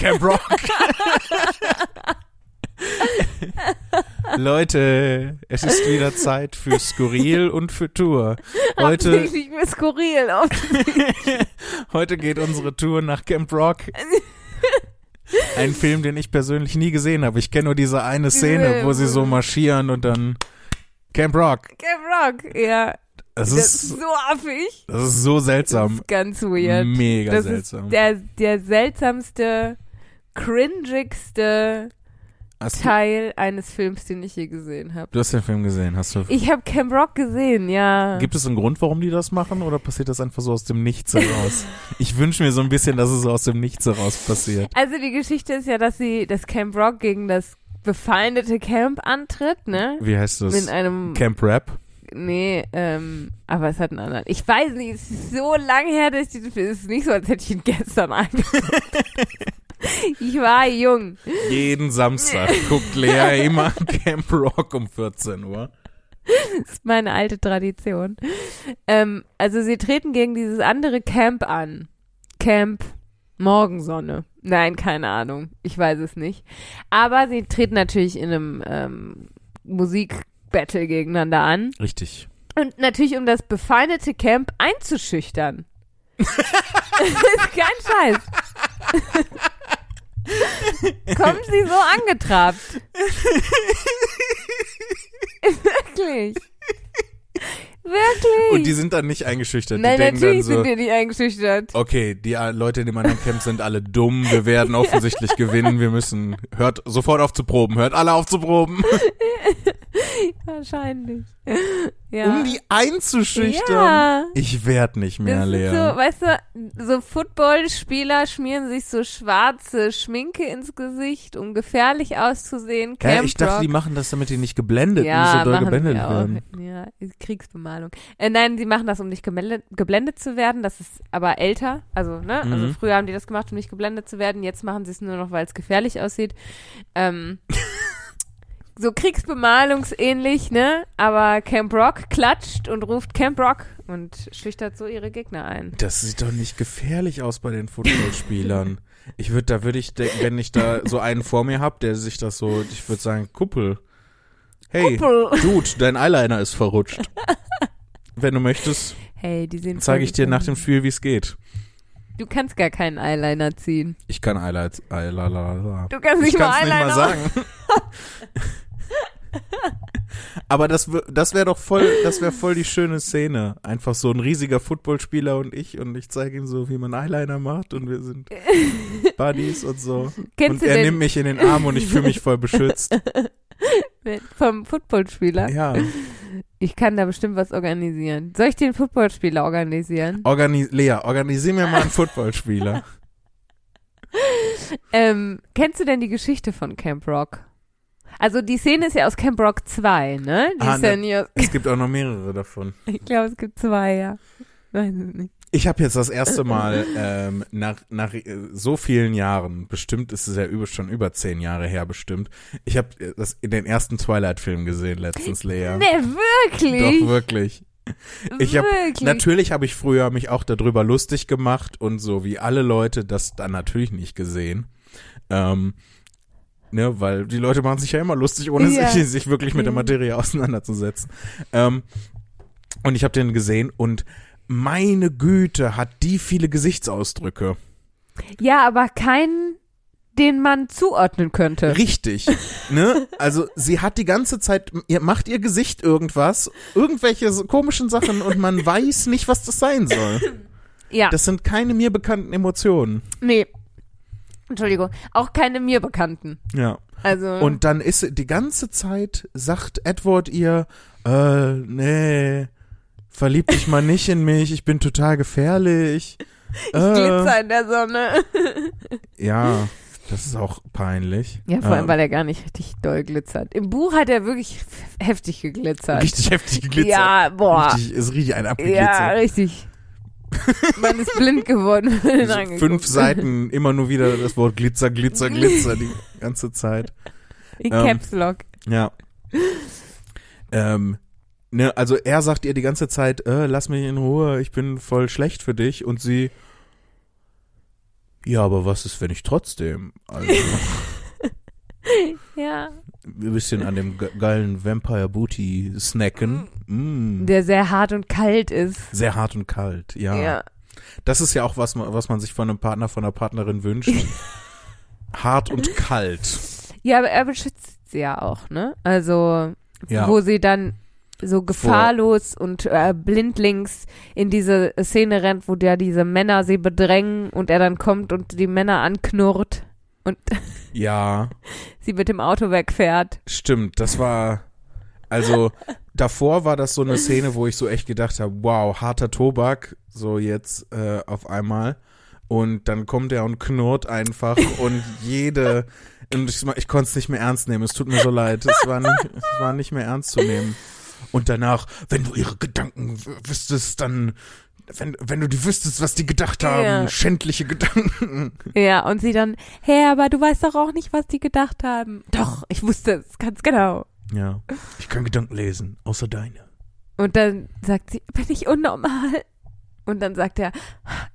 Camp Rock. Leute, es ist wieder Zeit für Skurril und für Tour. Heute, Hauptsächlich für skurril. Auf heute geht unsere Tour nach Camp Rock. Ein Film, den ich persönlich nie gesehen habe. Ich kenne nur diese eine Szene, wo sie so marschieren und dann Camp Rock. Camp Rock, ja. Das Das ist, ist so affig. das ist so Das seltsam. ist ganz weird. Mega das seltsam. ist der, der seltsamste, cringigste Hast du, Teil eines Films, den ich je gesehen habe. du hast den Film gesehen, hast du? Ich habe Camp Rock gesehen, ja. Gibt es einen Grund, warum die das machen oder passiert das einfach so aus dem Nichts heraus? ich wünsche mir so ein bisschen, dass es so aus dem Nichts heraus passiert. Also die Geschichte ist ja, dass sie das Camp Rock gegen das befeindete Camp antritt, ne? Wie heißt das? In einem Camp Rap? Nee, ähm, aber es hat einen anderen. Ich weiß nicht, es ist so lange her, dass ich diesen Film. Es ist nicht so, als hätte ich ihn gestern angeguckt. ich war jung. Jeden Samstag guckt Lea immer Camp Rock um 14 Uhr. Das ist meine alte Tradition. Ähm, also sie treten gegen dieses andere Camp an. Camp Morgensonne. Nein, keine Ahnung. Ich weiß es nicht. Aber sie treten natürlich in einem ähm, Musikbattle gegeneinander an. Richtig. Und natürlich, um das befeindete Camp einzuschüchtern. das ist kein Scheiß. Kommen sie so angetrabt. Wirklich. Wirklich. Und die sind dann nicht eingeschüchtert. Nein, die denken dann natürlich so, sind wir nicht eingeschüchtert. okay, die Leute in dem anderen Camp sind alle dumm, wir werden offensichtlich gewinnen, wir müssen, hört sofort auf zu proben, hört alle auf zu proben, Wahrscheinlich. Ja. um die einzuschüchtern. Ja. Ich werd nicht mehr Das leer. so, weißt du, so Footballspieler schmieren sich so schwarze Schminke ins Gesicht, um gefährlich auszusehen. ja, Camp ich dachte, Rock. die machen das, damit die nicht geblendet, ja, nicht so doll geblendet werden. Ja, Kriegsbemalung. Äh, nein, sie machen das, um nicht geblendet, geblendet zu werden. Das ist aber älter. Also, ne? Also Mhm. früher haben die das gemacht, um nicht geblendet zu werden. Jetzt machen sie es nur noch, weil es gefährlich aussieht. Ähm, so Kriegsbemalungsähnlich, ne? Aber Camp Rock klatscht und ruft Camp Rock und schüchtert so ihre Gegner ein. Das sieht doch nicht gefährlich aus bei den Footballspielern. Ich würde, da würde ich denken, wenn ich da so einen vor mir hab, der sich das so, ich würde sagen, Kuppel. Hey, Kuppel. Dude, dein Eyeliner ist verrutscht. Wenn du möchtest, Hey, zeige ich dir nach dem. Spiel, wie es geht. Du kannst gar keinen Eyeliner ziehen. Ich kann Eyeliner, Eyeliner. Du kannst Ich nicht mal kann's nicht Eyeliner mal sagen. Aber das, das wäre doch voll, das wäre voll die schöne Szene. Einfach so ein riesiger Footballspieler und ich und ich zeige ihm so, wie man Eyeliner macht und wir sind Buddies und so. Kennst und er nimmt mich in den Arm und ich fühle mich voll beschützt. vom Footballspieler? Ja. Ich kann da bestimmt was organisieren. Soll ich den Footballspieler organisieren? Organi Lea, organisier mir mal einen Footballspieler. Ähm, kennst du denn die Geschichte von Camp Rock? Also die Szene ist ja aus Camp Rock 2, ne? Die Ah, ist ja ne. aus, Es gibt auch noch mehrere davon. ich glaube, es gibt zwei, ja. Weiß es nicht. Ich habe jetzt das erste Mal ähm, nach, nach äh, so vielen Jahren, bestimmt ist es ja über, schon über zehn Jahre her bestimmt, ich habe das in den ersten Twilight-Film gesehen letztens, Lea. Ne, wirklich? Doch, wirklich. Ich hab, wirklich? natürlich habe ich früher mich auch darüber lustig gemacht und so wie alle Leute das dann natürlich nicht gesehen. Ähm, ne, weil die Leute machen sich ja immer lustig, ohne Ja. sich, sich wirklich mit der Mhm. Materie auseinanderzusetzen. Ähm, und ich habe den gesehen und meine Güte, hat die viele Gesichtsausdrücke. Ja, aber keinen, den man zuordnen könnte. Richtig. ne? Also sie hat die ganze Zeit, ihr macht ihr Gesicht irgendwas, irgendwelche komischen Sachen und man weiß nicht, was das sein soll. Ja, Das sind keine mir bekannten Emotionen. nee. Entschuldigung. Auch keine mir Bekannten. Ja. Also. Und dann ist die ganze Zeit, sagt Edward ihr, äh, nee, verlieb dich mal nicht in mich, ich bin total gefährlich. ich Äh, glitzer in der Sonne. Ja, das ist auch peinlich. Ja, vor allem, Ähm, weil er gar nicht richtig doll glitzert. Im Buch hat er wirklich heftig geglitzert. Richtig heftig geglitzert. Ja, boah. Richtig, ist richtig ein ja, abgeglitzert. richtig. Man ist blind geworden. So fünf. Seiten immer nur wieder das Wort Glitzer, Glitzer, Glitzer die ganze Zeit. In Ähm, Caps Lock. Ja. Ähm, ne, also er sagt ihr die ganze Zeit, äh, lass mich in Ruhe, ich bin voll schlecht für dich und sie Ja, aber was ist, wenn ich trotzdem also, Ja. Ein bisschen an dem ge- geilen Vampire Booty snacken? Mm. Der sehr hart und kalt ist. Sehr hart und kalt, ja. Ja. Das ist ja auch was, man- was man sich von einem Partner, von einer Partnerin wünscht. hart und kalt. Ja, aber er beschützt sie ja auch, ne? Also, Ja. wo sie dann so gefahrlos und äh, blindlings in diese Szene rennt, wo ja diese Männer sie bedrängen und er dann kommt und die Männer anknurrt und Ja, sie mit dem Auto wegfährt. stimmt. Das war, also davor war das so eine Szene, wo ich so echt gedacht habe, wow, harter Tobak, so jetzt äh, auf einmal. Und dann kommt er und knurrt einfach und jede, und ich, ich konnte es nicht mehr ernst nehmen. Es tut mir so leid. Es war nicht, es war nicht mehr ernst zu nehmen. Und danach, wenn du ihre Gedanken wüsstest, dann, wenn, wenn du die wüsstest, was die gedacht haben, Ja. schändliche Gedanken. Ja, und sie dann, hey, aber du weißt doch auch nicht, was die gedacht haben. Doch, ich wusste es ganz genau. Ja, ich kann Gedanken lesen, außer deine. Und dann sagt sie, bin ich unnormal? Und dann sagt er,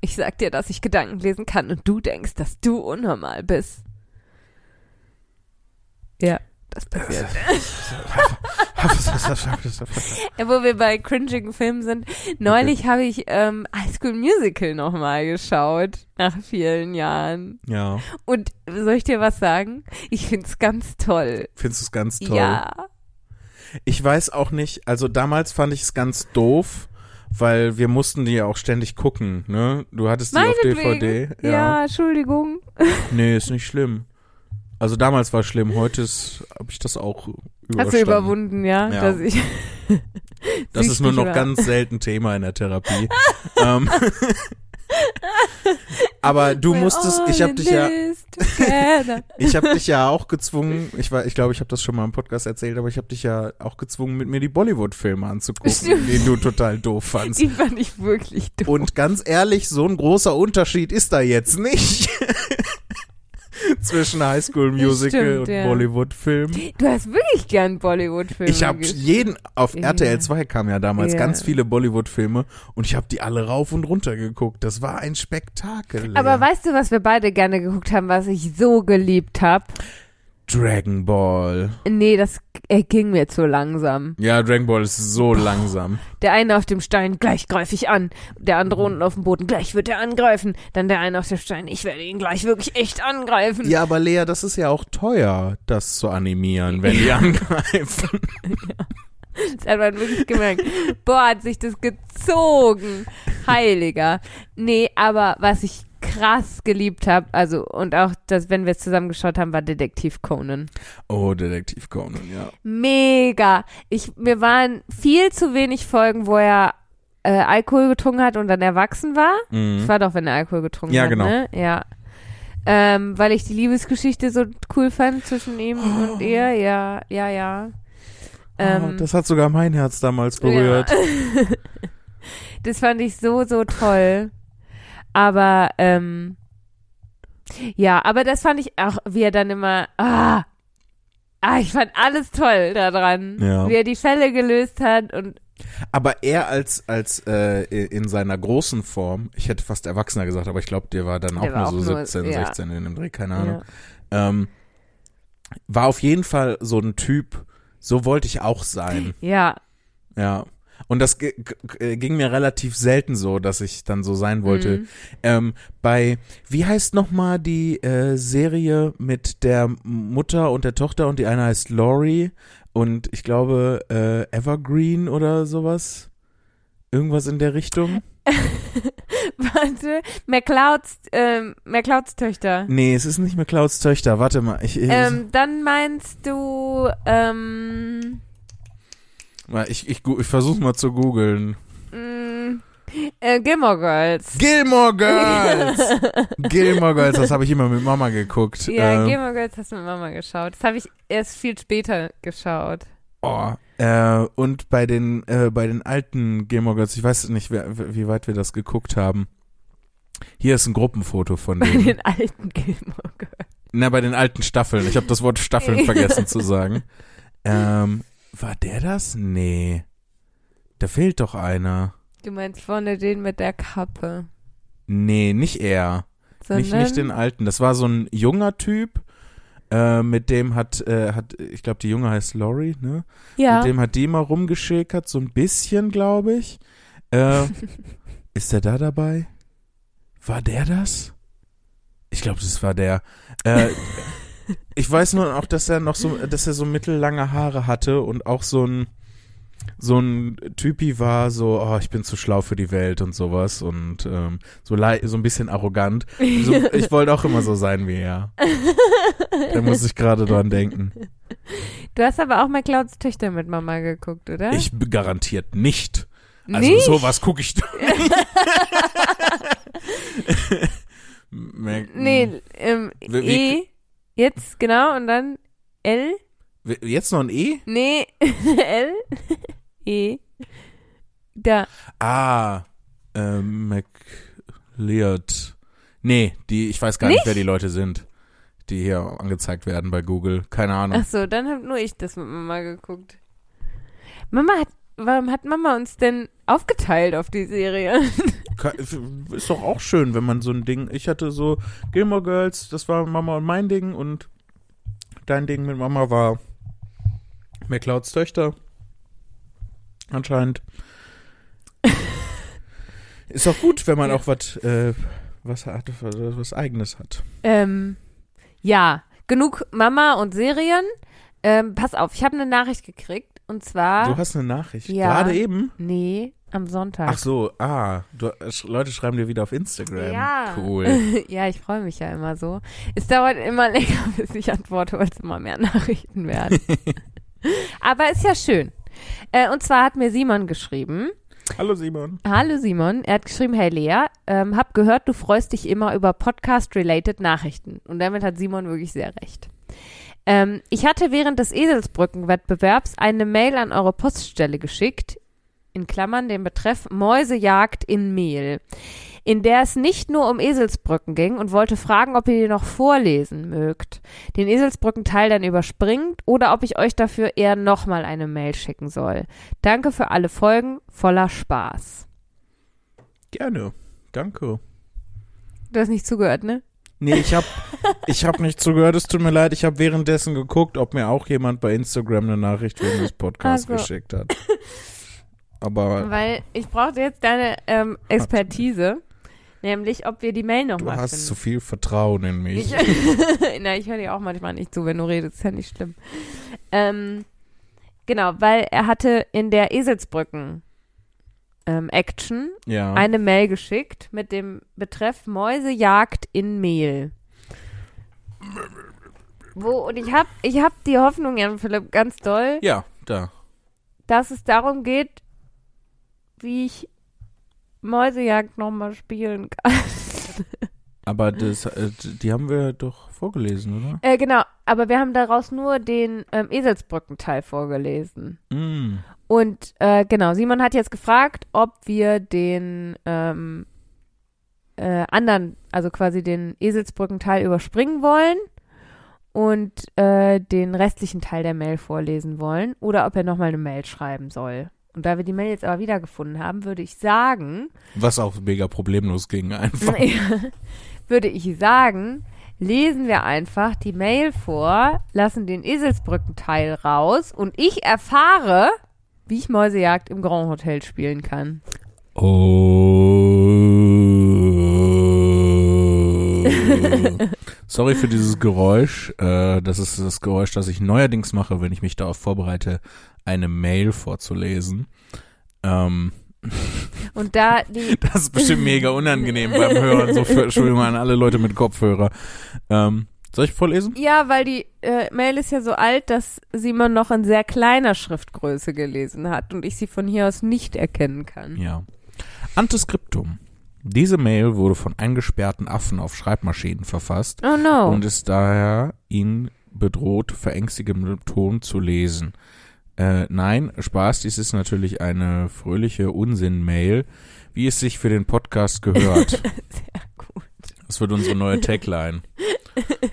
ich sag dir, dass ich Gedanken lesen kann und du denkst, dass du unnormal bist. Ja, das passiert. Ja, wo wir bei cringigen Filmen sind. Neulich habe ich ähm, High School Musical nochmal geschaut, nach vielen Jahren. ja, Und soll ich dir was sagen? Ich find's ganz toll. findest du es ganz toll? Ja. Ich weiß auch nicht, also damals fand ich es ganz doof, weil wir mussten die ja auch ständig gucken, ne? Du hattest die auf. DVD. Ja, Entschuldigung. Nee, ist nicht schlimm. Also damals war es schlimm, heute habe ich das auch überstanden. Hast du überwunden, ja? Ja. Dass ich Das ist nur noch war. ganz selten Thema in der Therapie. ähm, aber du We're musstest, ich habe dich ja, ich habe dich ja auch gezwungen. Ich war, ich glaube, ich habe das schon mal im Podcast erzählt, aber ich habe dich ja auch gezwungen, mit mir die Bollywood-Filme anzugucken, Stimmt. die du total doof fandst. Die fand ich wirklich doof. Und ganz ehrlich, so ein großer Unterschied ist da jetzt nicht. Zwischen High School Musical stimmt, und ja. Bollywood-Film. Du hast wirklich gern Bollywood-Filme Ich habe jeden, auf Ja. RTL 2 kamen ja damals Ja. ganz viele Bollywood-Filme und ich habe die alle rauf und runter geguckt. Das war ein Spektakel. Aber weißt du, was wir beide gerne geguckt haben, was ich so geliebt habe? Dragon Ball. Nee, das äh, ging mir zu langsam. Ja, Dragon Ball ist so langsam. Der eine auf dem Stein, gleich greife ich an. Der andere unten auf dem Boden, gleich wird er angreifen. Dann der eine auf dem Stein, ich werde ihn gleich wirklich echt angreifen. Ja, aber Lea, das ist ja auch teuer, das zu animieren, wenn die angreifen. Das hat man wirklich gemerkt. Boah, hat sich das gezogen. Heiliger. Nee, aber was ich krass geliebt habe, also und auch das, wenn wir es zusammen geschaut haben, war Detektiv Conan. Oh, Detektiv Conan, ja. Mega. Ich, mir waren viel zu wenig Folgen, wo er äh, Alkohol getrunken hat und dann erwachsen war. Mhm. Das war doch, wenn er Alkohol getrunken Ja, hat, genau. ne? Ja. Ähm, weil ich die Liebesgeschichte so cool fand zwischen ihm und ihr. Ja, ja, ja. Ähm, oh, das hat sogar mein Herz damals berührt. Ja. das fand ich so, so toll. Aber, ähm, ja, aber das fand ich auch, wie er dann immer, ah, ah, ich fand alles toll daran. Ja. Wie er die Fälle gelöst hat und, Aber er als, als äh, in seiner großen Form, ich hätte fast Erwachsener gesagt, aber ich glaube, der war dann auch Der nur war so auch nur- 17, ja. 16 in dem Dreh, keine Ahnung. ja. Ähm, war auf jeden Fall so ein Typ, so wollte ich auch sein. ja, Ja. Und das g- ging mir relativ selten so, dass ich dann so sein wollte. Mhm. Ähm, bei, wie heißt nochmal die äh, Serie mit der Mutter und der Tochter und die eine heißt Laurie und ich glaube äh, Evergreen oder sowas? Irgendwas in der Richtung? Warte, McClouds, ähm, McClouds Töchter. Nee, es ist nicht mehr Clouds Töchter. Warte mal. Ich, ich, Ähm, dann meinst du, ähm, ich, ich, gu- ich versuche mal zu googeln. mh, äh, Gilmore Girls. Gilmore Girls! Gilmore Girls, das habe ich immer mit Mama geguckt. Ja, Ähm, Gilmore Girls hast du mit Mama geschaut. Das habe ich erst viel später geschaut. Oh, äh, und bei den, äh, bei den alten Gilmore Girls, ich weiß nicht, wer, wie weit wir das geguckt haben. Hier ist ein Gruppenfoto von Bei denen. den alten Gilmore Girls. Na, bei den alten Staffeln. Ich habe das Wort Staffeln vergessen zu sagen. Ähm, war der das? Nee. Da fehlt doch einer. Du meinst vorne den mit der Kappe. Nee, nicht er. sondern Nicht, nicht den alten. Das war so ein junger Typ, äh, mit dem hat, äh, hat ich glaube, die Junge heißt Lori, ne? ja. Mit dem hat die mal rumgeschäkert, so ein bisschen, glaube ich. Äh, ist der da dabei? War der das? Ich glaube, das war der. Äh, ich weiß nur auch, dass er noch so, dass er so mittellange Haare hatte und auch so ein so ein Typi war, so, oh, ich bin zu schlau für die Welt und sowas und ähm, so, so ein bisschen arrogant. So, ich wollte auch immer so sein wie er. Da muss ich gerade dran denken. Du hast aber auch McClouds Töchter mit Mama geguckt, oder? Ich garantiert nicht. Also Nicht? sowas gucke ich doch nicht. Nee, ähm, Wie- wie- E, jetzt, genau, und dann L, Jetzt noch ein E? nee, L, E, da, Ah, ähm, McLeod. Nee, die, ich weiß gar nicht, Nicht? wer die Leute sind, die hier angezeigt werden bei Google. Keine Ahnung. ach so, dann hab nur ich das mit Mama geguckt. Mama hat, warum hat Mama uns denn aufgeteilt auf die Serie? Ist doch auch schön, wenn man so ein Ding. Ich hatte so Gilmore Girls, das war Mama und mein Ding und dein Ding mit Mama war McLeods Töchter. Anscheinend. Ist auch gut, wenn man Ja. auch was, äh, was hat, was eigenes hat. ähm, ja, genug Mama und Serien. Ähm, pass auf, ich habe eine Nachricht gekriegt und zwar, Du hast eine Nachricht. Ja. Gerade eben. nee, am Sonntag. Ach so, ah, du, Leute schreiben dir wieder auf Instagram. Ja. Cool. ja, ich freue mich ja immer so. Es dauert immer länger, bis ich antworte, weil es immer mehr Nachrichten werden. Aber ist ja schön. Äh, und zwar hat mir Simon geschrieben. Hallo Simon. Hallo Simon, er hat geschrieben, hey Lea, ähm, hab gehört, du freust dich immer über Podcast-related Nachrichten. Und damit hat Simon wirklich sehr recht. Ähm, ich hatte während des Eselsbrücken-Wettbewerbs eine Mail an eure Poststelle geschickt, in Klammern den Betreff Mäusejagd in Mehl, in der es nicht nur um Eselsbrücken ging und wollte fragen, ob ihr die noch vorlesen mögt, den Eselsbrücken-Teil dann überspringt oder ob ich euch dafür eher nochmal eine Mail schicken soll. Danke für alle Folgen, voller Spaß. Gerne. Danke. Du hast nicht zugehört, ne? Nee, ich hab, ich hab nicht zugehört, es tut mir leid. Ich habe währenddessen geguckt, ob mir auch jemand bei Instagram eine Nachricht wegen des Podcasts Ach so. geschickt hat. Aber Weil ich brauchte jetzt deine ähm, Expertise, nämlich ob wir die Mail du nochmal hast finden. zu viel Vertrauen in mich. Ich, na, ich höre dir auch manchmal nicht zu, wenn du redest, ist ja nicht schlimm. Ähm, genau, weil er hatte in der Eselsbrücken ähm, Action ja. eine Mail geschickt mit dem Betreff Mäusejagd in Mehl. Wo, und ich habe ich hab die Hoffnung, Jan Philipp, ganz doll, ja, da. dass es darum geht, wie ich Mäusejagd nochmal spielen kann. Aber das, äh, die haben wir doch vorgelesen, oder? Äh, genau, aber wir haben daraus nur den ähm, Eselsbrückenteil vorgelesen. Mm. Und äh, genau, Simon hat jetzt gefragt, ob wir den ähm, äh, anderen, also quasi den Eselsbrückenteil überspringen wollen und äh, den restlichen Teil der Mail vorlesen wollen oder ob er nochmal eine Mail schreiben soll. Und da wir die Mail jetzt aber wiedergefunden haben, würde ich sagen, Was auch mega problemlos ging einfach. würde ich sagen, lesen wir einfach die Mail vor, lassen den Eselsbrückenteil raus und ich erfahre, wie ich Mäusejagd im Grand Hotel spielen kann. Oh. Sorry für dieses Geräusch. Äh, das ist das Geräusch, das ich neuerdings mache, wenn ich mich darauf vorbereite, eine Mail vorzulesen. Ähm, Und da die, das ist bestimmt mega unangenehm beim Hören. So für, Entschuldigung an alle Leute mit Kopfhörer. Ähm, soll ich vorlesen? ja, weil die äh, Mail ist ja so alt, dass Simon noch in sehr kleiner Schriftgröße gelesen hat und ich sie von hier aus nicht erkennen kann. Ja. Antiskriptum. Diese Mail wurde von eingesperrten Affen auf Schreibmaschinen verfasst Oh no. und ist daher ihn bedroht, verängstigendem Ton zu lesen. Äh, nein, Spaß, dies ist natürlich eine fröhliche Unsinn-Mail, wie es sich für den Podcast gehört. Sehr gut. Das wird unsere neue Tagline.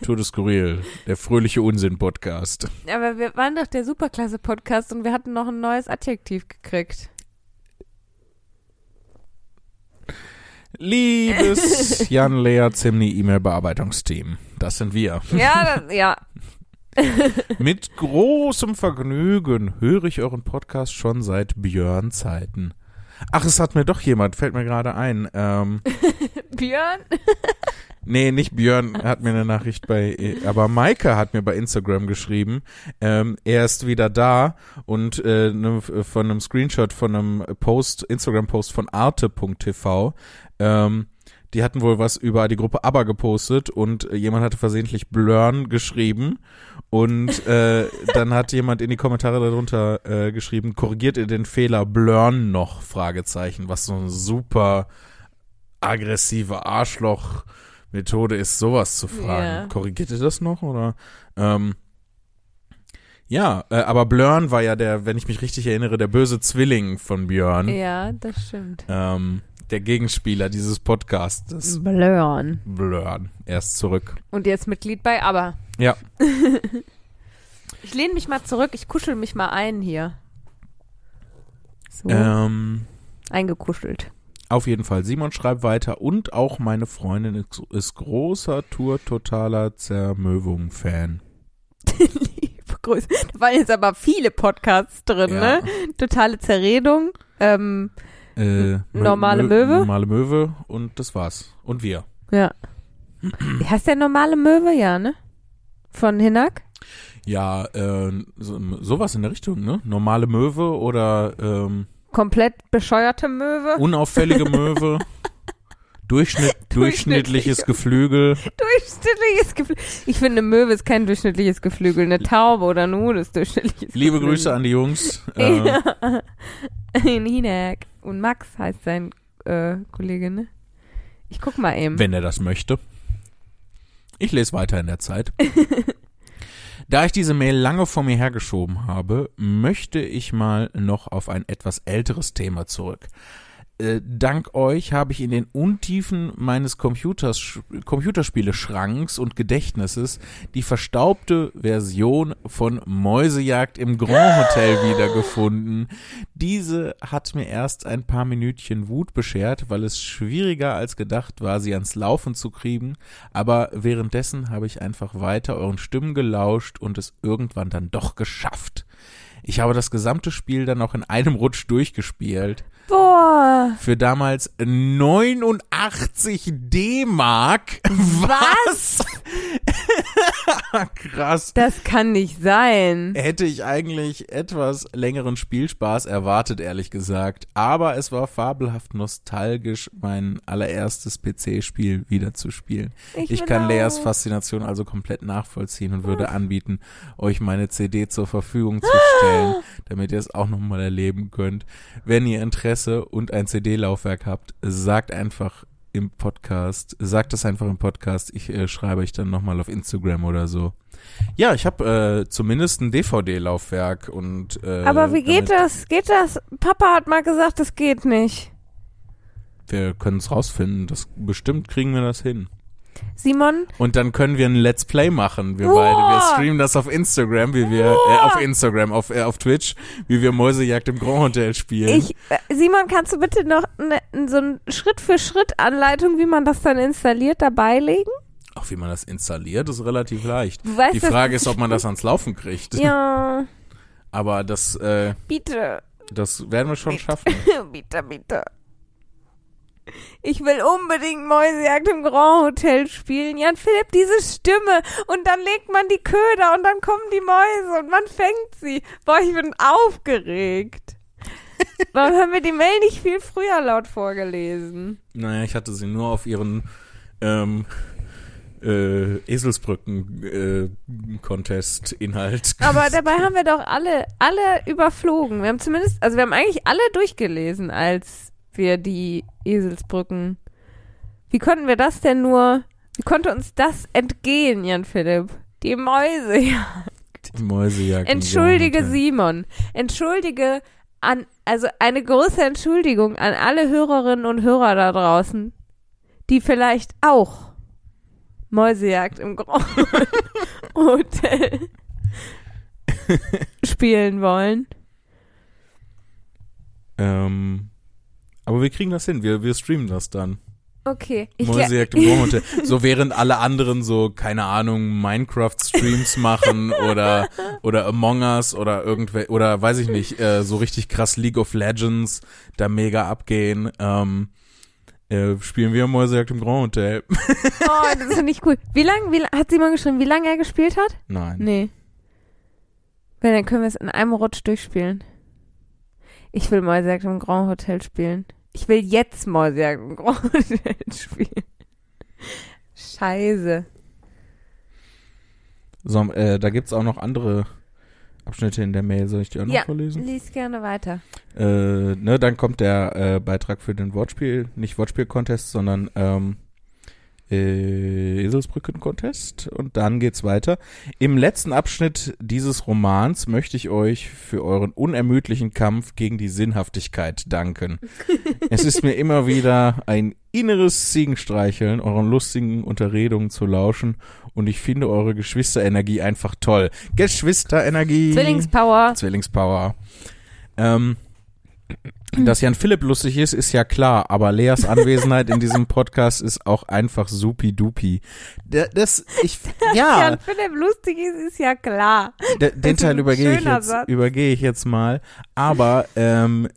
Todes Skurril, der fröhliche Unsinn-Podcast. Aber wir waren doch der Superklasse-Podcast und wir hatten noch ein neues Adjektiv gekriegt. Liebes Jan Lea Zimni E-Mail-Bearbeitungsteam, das sind wir. Ja, das, ja. Mit großem Vergnügen höre ich euren Podcast schon seit Björn-Zeiten. Ach, es hat mir doch jemand, fällt mir gerade ein. Ähm, Björn? nee, nicht Björn hat mir eine Nachricht bei, aber Maike hat mir bei Instagram geschrieben. Ähm, er ist wieder da und äh, ne, von einem Screenshot von einem Post, Instagram-Post von arte.tv. Ähm, die hatten wohl was über die Gruppe ABBA gepostet und jemand hatte versehentlich Blurn geschrieben und äh, dann hat jemand in die Kommentare darunter äh, geschrieben, korrigiert ihr den Fehler Blurn noch? Fragezeichen, was so eine super aggressive Arschloch-Methode ist, sowas zu fragen. Ja. Korrigiert ihr das noch oder? Ähm, ja, äh, aber Blurn war ja der, wenn ich mich richtig erinnere, der böse Zwilling von Björn. Ja, das stimmt. Ähm, der Gegenspieler dieses Podcastes. Blurn. Blurn. Er ist zurück. Und jetzt Mitglied bei ABBA. Ja. Ich lehne mich mal zurück, ich kuschel mich mal ein hier. So, Ähm, eingekuschelt. auf jeden Fall. Simon schreibt weiter und auch meine Freundin ist, ist großer Tour totaler Zermöwung-Fan. Liebe Grüße. Da waren jetzt aber viele Podcasts drin, Ja. ne? Totale Zerredung. Ähm, Äh, Normale Mö- Möwe? Normale Möwe und das war's. Und wir. ja. Wie heißt der normale Möwe? Ja, ne? Von Hinak? Ja, äh, so, sowas in der Richtung, ne? Normale Möwe oder ähm, Komplett bescheuerte Möwe? unauffällige Möwe. Durchschnitt, durchschnittliches Geflügel. Durchschnittliches Geflügel. Ich finde, eine Möwe ist kein durchschnittliches Geflügel. Eine Taube oder ein Huhn ist durchschnittliches Liebe Geflügel. Grüße an die Jungs. Äh, Ja. In Hinak. Und Max heißt sein äh, Kollege, ne? Ich guck mal eben. wenn er das möchte. Ich lese weiter in der Zeit. Da ich diese Mail lange vor mir hergeschoben habe, möchte ich mal noch auf ein etwas älteres Thema zurück. Äh, dank euch habe ich in den Untiefen meines Computers, Computerspieleschranks und Gedächtnisses die verstaubte Version von Mäusejagd im Grand Hotel wiedergefunden. Diese hat mir erst ein paar Minütchen Wut beschert, weil es schwieriger als gedacht war, sie ans Laufen zu kriegen, aber währenddessen habe ich einfach weiter euren Stimmen gelauscht und es irgendwann dann doch geschafft. Ich habe das gesamte Spiel dann noch in einem Rutsch durchgespielt. Boah. Für damals 89 D-Mark. Was? Krass. Das kann nicht sein. Hätte ich eigentlich etwas längeren Spielspaß erwartet, ehrlich gesagt. Aber es war fabelhaft nostalgisch, mein allererstes PC-Spiel wieder zu spielen. Ich, will kann Leas. Faszination also komplett nachvollziehen und würde anbieten, euch meine CD zur Verfügung zu stellen, damit ihr es auch nochmal erleben könnt. Wenn ihr Interesse und ein CD-Laufwerk habt, sagt einfach im Podcast, sagt es einfach im Podcast. Ich äh, schreibe euch dann nochmal auf Instagram oder so. Ja, ich habe äh, zumindest ein DVD-Laufwerk und äh, Aber wie geht das? Geht das? Papa hat mal gesagt, das geht nicht. Wir können es rausfinden. Das bestimmt kriegen wir das hin. Simon, Und dann können wir ein Let's Play machen. Wir Boah. beide. Wir streamen das auf Instagram, wie wir, äh, auf Instagram, auf, äh, auf Twitch, wie wir Mäusejagd im Grand Hotel spielen. ich, äh, Simon, kannst du bitte noch ne, so eine Schritt-für-Schritt-Anleitung, wie man das dann installiert, dabei legen? Auch wie man das installiert, ist relativ leicht. Du weißt, Die Frage ist, ob man das ans Laufen kriegt. Ja, Aber das, äh, bitte, das werden wir schon schaffen. bitte, bitte. Ich will unbedingt Mäusejagd im Grand Hotel spielen. Jan Philipp, diese Stimme. Und dann legt man die Köder und dann kommen die Mäuse und man fängt sie. Boah, ich bin aufgeregt. Warum haben wir die Mail nicht viel früher laut vorgelesen? Naja, ich hatte sie nur auf ihren ähm, äh, Eselsbrücken-Contest-Inhalt. Aber dabei haben wir doch alle, alle überflogen. Wir haben zumindest, also wir haben eigentlich alle durchgelesen, als wir die Eselsbrücken. Wie konnten wir das denn nur, wie konnte uns das entgehen, Jan Philipp? Die Mäuse, ja. Mäusejagd. Entschuldige. Simon. Entschuldige an, also eine große Entschuldigung an alle Hörerinnen und Hörer da draußen, die vielleicht auch Mäusejagd im Grand Hotel spielen wollen. Ähm, aber wir kriegen das hin. Wir, wir streamen das dann. Okay. Ich Mäusejagd im Großhotel. So während alle anderen so, keine Ahnung, Minecraft-Streams machen oder, oder Among Us oder irgendwelche, oder weiß ich nicht, äh, so richtig krass League of Legends da mega abgehen, ähm, äh, spielen wir Mäusejagd im Grand Hotel. Oh, das finde ich cool. Wie lange, wie, hat Simon geschrieben, wie lange er gespielt hat? Nein. Nee. Weil dann können wir es in einem Rutsch durchspielen. Ich will Mäusejagd im Grand Hotel spielen. Ich will jetzt Grand Hotel spielen. Scheiße. So, äh, da gibt's auch noch andere Abschnitte in der Mail. Soll ich die auch noch Ja, vorlesen? lies gerne weiter. Äh, ne, dann kommt der äh, Beitrag für den Wortspiel, nicht Wortspiel-Contest, sondern ähm, äh, Eselsbrücken-Contest. Und dann geht's weiter. Im letzten Abschnitt dieses Romans möchte ich euch für euren unermüdlichen Kampf gegen die Sinnhaftigkeit danken. es ist mir immer wieder ein inneres Ziegenstreicheln, euren lustigen Unterredungen zu lauschen. Und ich finde eure Geschwisterenergie einfach toll. Geschwisterenergie. Zwillingspower. Zwillingspower. Ähm, dass Jan Philipp lustig ist, ist ja klar, aber Leas Anwesenheit in diesem Podcast ist auch einfach supi-dupi. Das, ich, ja, Jan Philipp lustig ist, ist ja klar. de- den Teil übergehe ich jetzt, übergehe ich jetzt mal. Aber, ähm,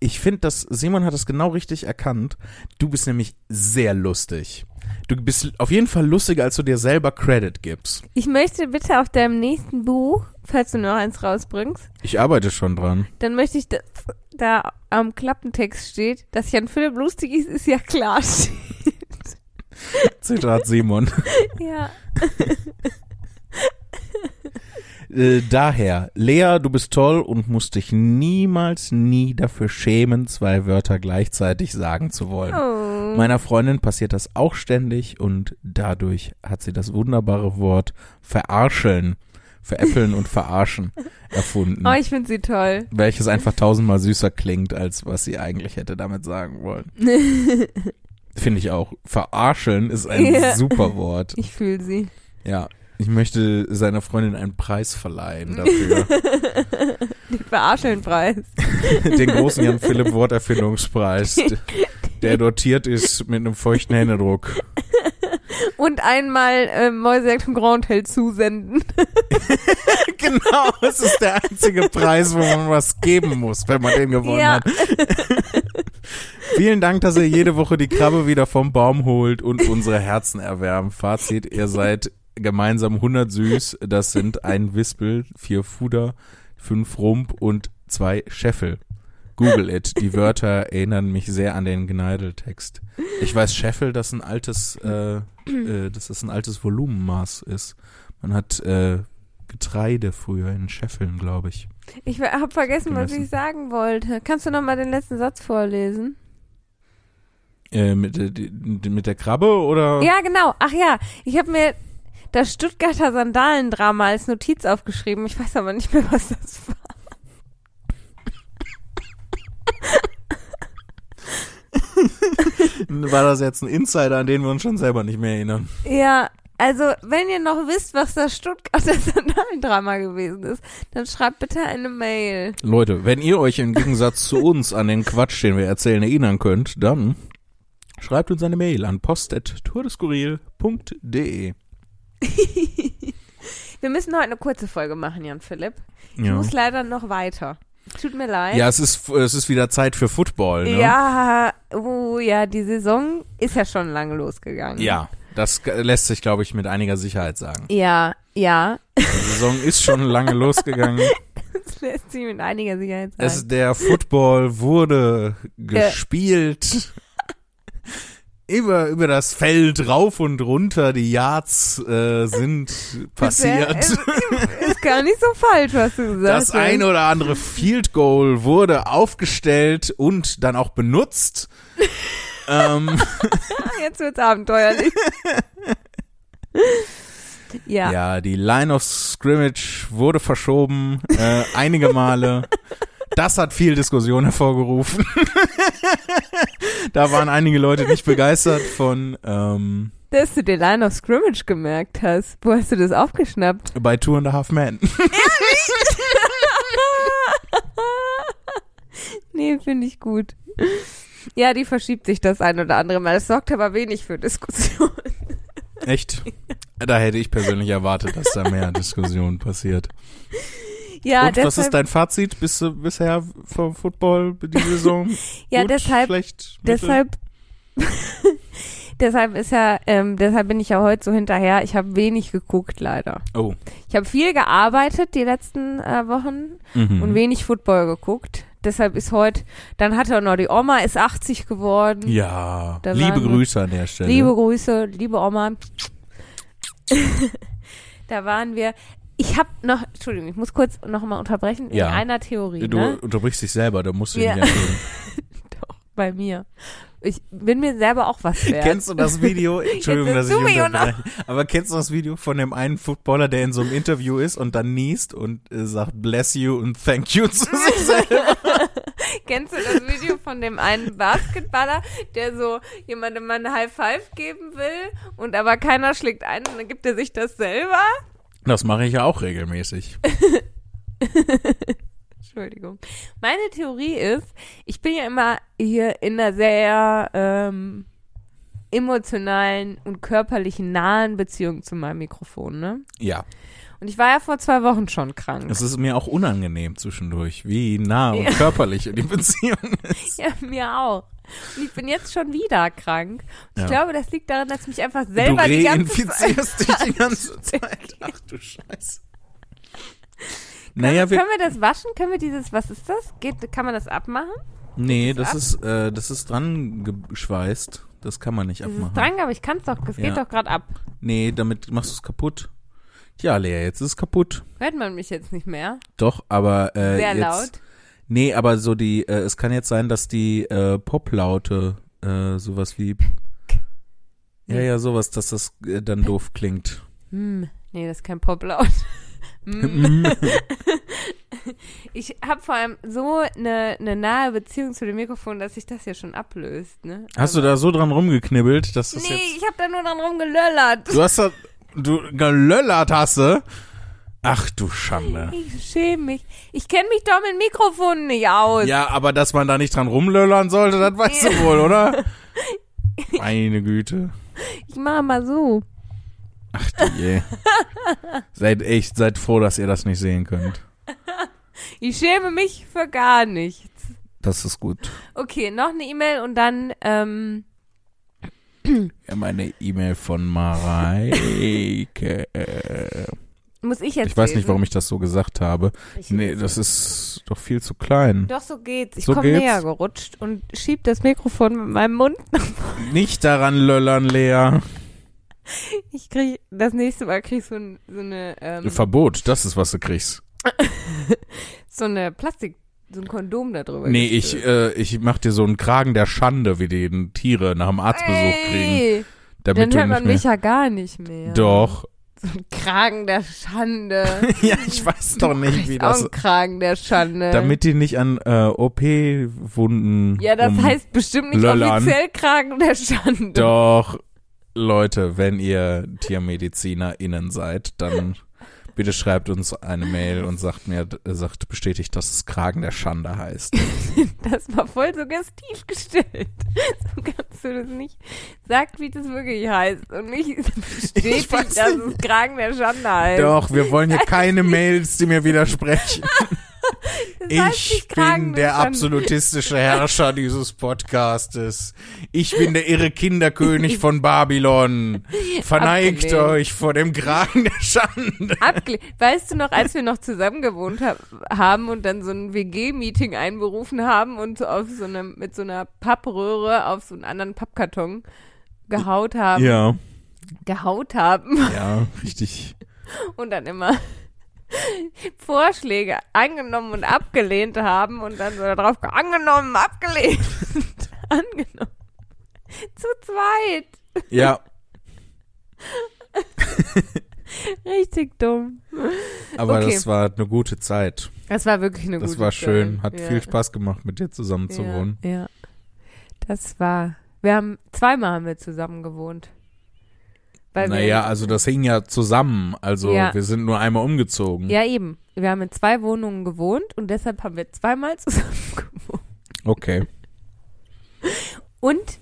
ich finde, dass Simon hat es genau richtig erkannt. Du bist nämlich sehr lustig. Du bist auf jeden Fall lustiger, als du dir selber Credit gibst. Ich möchte bitte auf deinem nächsten Buch, falls du noch eins rausbringst, Ich arbeite schon dran. dann möchte ich, dass da am Klappentext steht, dass Jan Philipp lustig ist, ist ja klar. Zitat Simon. ja. Äh, daher, Lea, du bist toll und musst dich niemals, nie dafür schämen, zwei Wörter gleichzeitig sagen zu wollen. Oh. Meiner Freundin passiert das auch ständig und dadurch hat sie das wunderbare Wort verarscheln, veräppeln und verarschen erfunden. oh, ich finde sie toll. welches einfach tausendmal süßer klingt, als was sie eigentlich hätte damit sagen wollen. Finde ich auch. Verarscheln ist ein Ja. super Wort. Ich fühle sie. Ja. Ich möchte seiner Freundin einen Preis verleihen dafür. Den Verarschelnpreis. Den großen Jan-Philipp Worterfindungspreis, der dotiert ist mit einem feuchten Händedruck. Und einmal äh, Mäusejagd im Grand Hotel zusenden. genau, es ist der einzige Preis, wo man was geben muss, wenn man den gewonnen Ja. hat. Vielen Dank, dass ihr jede Woche die Krabbe wieder vom Baum holt und unsere Herzen erwärmt. Fazit, ihr seid gemeinsam 100 süß. Das sind ein Wispel, vier Fuder, fünf Rump und zwei Scheffel. Google it. Die Wörter erinnern mich sehr an den Gneideltext. Ich weiß, Scheffel, das ein altes, äh, äh, dass das ein altes Volumenmaß ist. Man hat äh, Getreide früher in Scheffeln, glaube ich. Ich habe vergessen, was ich sagen wollte. Kannst du noch mal den letzten Satz vorlesen? Äh, mit, äh, mit der Krabbe oder? Ja, genau. Ach ja, ich habe mir das Stuttgarter Sandalendrama als Notiz aufgeschrieben. Ich weiß aber nicht mehr, was das war. War das jetzt ein Insider, an den wir uns schon selber nicht mehr erinnern? Ja, also wenn ihr noch wisst, was das Stuttgarter Sandalendrama gewesen ist, dann schreibt bitte eine Mail. Leute, wenn ihr euch im Gegensatz zu uns an den Quatsch, den wir erzählen, erinnern könnt, dann schreibt uns eine Mail an post.tourdeskurril.de. Wir müssen heute eine kurze Folge machen, Jan Philipp. Ich Ja. muss leider noch weiter. Tut mir leid. ja, es ist, es ist wieder Zeit für Football, ne? Ja, oh ja, die Saison ist ja schon lange losgegangen. Ja, das lässt sich, glaube ich, mit einiger Sicherheit sagen. Ja, ja. Die Saison ist schon lange losgegangen. Das lässt sich mit einiger Sicherheit sagen. Es, der Football wurde gespielt. Über, über das Feld rauf und runter, die Yards äh, sind passiert. Ist, ist gar nicht so falsch, was du gesagt Das hast. ein oder andere Field Goal wurde aufgestellt und dann auch benutzt. ähm, Jetzt wird's abenteuerlich. ja. ja, die Line of Scrimmage wurde verschoben, äh, einige Male. Das hat viel Diskussion hervorgerufen. da waren einige Leute nicht begeistert von. Ähm, Dass du dir Line of Scrimmage gemerkt hast. Wo hast du das aufgeschnappt? bei Two and a Half Men. nee, finde ich gut. Ja, die verschiebt sich das ein oder andere Mal. Das sorgt aber wenig für Diskussion. Echt? Da hätte ich persönlich erwartet, dass da mehr Diskussion passiert. Ja, Und deshalb, was ist dein Fazit bis, bisher vom Football die Saison? ja, Gut, deshalb, schlecht, deshalb, deshalb ist ja, ähm, deshalb bin ich ja heute so hinterher. Ich habe wenig geguckt, leider. Oh. Ich habe viel gearbeitet die letzten äh, Wochen Mhm. und wenig Football geguckt. Deshalb ist heute, dann hat er noch die Oma, ist 80 geworden. Ja, Da liebe Grüße an der Stelle. Liebe Grüße, liebe Oma. da waren wir. Ich habe noch, Entschuldigung, ich muss kurz noch mal unterbrechen. Ja. In einer Theorie, du ne? unterbrichst dich selber, da musst du Ja. nicht. Doch, bei mir. Ich bin mir selber auch was wert. Kennst du das Video? Entschuldigung, dass ich unterbreche. Aber kennst du das Video von dem einen Footballer, der in so einem Interview ist und dann niest und äh, sagt Bless you und Thank you zu sich selber? Kennst du das Video von dem einen Basketballer, der so jemandem mal eine High Five geben will und aber keiner schlägt ein und dann gibt er sich das selber? Das mache ich ja auch regelmäßig. Entschuldigung. Meine Theorie ist, ich bin ja immer hier in einer sehr ähm, emotionalen und körperlichen nahen Beziehung zu meinem Mikrofon, ne? Ja, Und ich war ja vor zwei Wochen schon krank. es ist mir auch unangenehm zwischendurch, wie nah und Ja. körperlich die Beziehung ist. Ja, mir auch. Und ich bin jetzt schon wieder krank. Und Ja. Ich glaube, das liegt daran, dass ich mich einfach Du selber die ganze Zeit. dich die ganze Zeit. Ach du Scheiße. Naja, wir, Können wir das waschen? Können wir dieses, was ist das? Geht, kann man das abmachen? nee, das das ab? ist, äh, das ist dran geschweißt. Das kann man nicht Das ist abmachen. dran, aber ich kann es doch, es Ja. geht doch gerade ab. Nee, damit machst du es kaputt. Tja, Lea, jetzt ist es kaputt. Hört man mich jetzt nicht mehr? Doch, aber äh, Sehr jetzt, laut. Nee, aber so die, äh, es kann jetzt sein, dass die äh, Poplaute äh, sowas wie ja, ja, sowas, dass das äh, dann doof klingt. Hm, nee, das ist kein Poplaut. Hm. ich habe vor allem so eine, eine nahe Beziehung zu dem Mikrofon, dass sich das ja schon ablöst, ne? Hast du da so dran rumgeknibbelt, dass das Nee, jetzt ich habe da nur dran rumgelöllert. Du hast da du gelöllert hast du? Ach du Schande. Ich schäme mich. Ich kenne mich doch mit Mikrofonen nicht aus. Ja, aber dass man da nicht dran rumlöllern sollte, das weißt du wohl, oder? Meine Güte. Ich mache mal so. Ach du je. seid echt, seid froh, dass ihr das nicht sehen könnt. Ich schäme mich für gar nichts. Das ist gut. Okay, noch eine E-Mail und dann, ähm, Wir haben eine E-Mail von Mareike. muss ich jetzt Ich weiß nicht, lesen? warum ich das so gesagt habe. Ich- Nee, das ist doch viel zu klein. Doch, so geht's. Ich So komme näher gerutscht und schieb das Mikrofon mit meinem Mund. Nicht daran löllern, Lea. Ich krieg, das nächste Mal krieg ich so, so eine, ähm, Verbot, das ist, was du kriegst. so eine Plastik, so ein Kondom da drüber. Nee, ich, äh, ich mach dir so einen Kragen der Schande, wie die Tiere nach dem Arztbesuch kriegen. Ey, Damit dann hört man mich ja gar nicht mehr. Doch. So ein Kragen der Schande. ja, ich weiß doch nicht, wie Ist auch das. ein Kragen der Schande. Damit die nicht an äh, OP-Wunden. ja, das heißt bestimmt nicht Löllern. offiziell Kragen der Schande. Doch, Leute, wenn ihr TiermedizinerInnen seid, dann bitte schreibt uns eine Mail und sagt mir, äh, sagt, bestätigt, dass es Kragen der Schande heißt. Das war voll suggestiv gestellt. So kannst du das nicht. Sagt, wie das wirklich heißt. Und nicht bestätigt, dass es Kragen der Schande heißt. Doch, wir wollen hier keine Mails, die mir widersprechen. Ich bin der absolutistische Herrscher dieses Podcastes. Ich bin der irre Kinderkönig von Babylon. Verneigt Abgelehnt. euch vor dem Kragen der Schande. Abgele weißt du noch, als wir noch zusammen gewohnt hab, haben und dann so ein WG-Meeting einberufen haben und auf so eine, mit so einer Pappröhre auf so einen anderen Pappkarton gehaut haben, Ja, gehaut haben ja, richtig. und dann immer Vorschläge angenommen und abgelehnt haben und dann so darauf ge- angenommen, abgelehnt, angenommen. Zu zweit. Ja, Richtig dumm. aber Okay. das war eine gute Zeit. Das war wirklich eine Das gute war schön. Zeit. Hat ja. viel Spaß gemacht, mit dir zusammen zu ja, wohnen. Ja. Das war. Wir haben zweimal haben wir zusammen gewohnt. Weil Naja, also das hing ja zusammen. Also Ja. wir sind nur einmal umgezogen. Ja, eben. Wir haben in zwei Wohnungen gewohnt und deshalb haben wir zweimal zusammen gewohnt. Okay. Und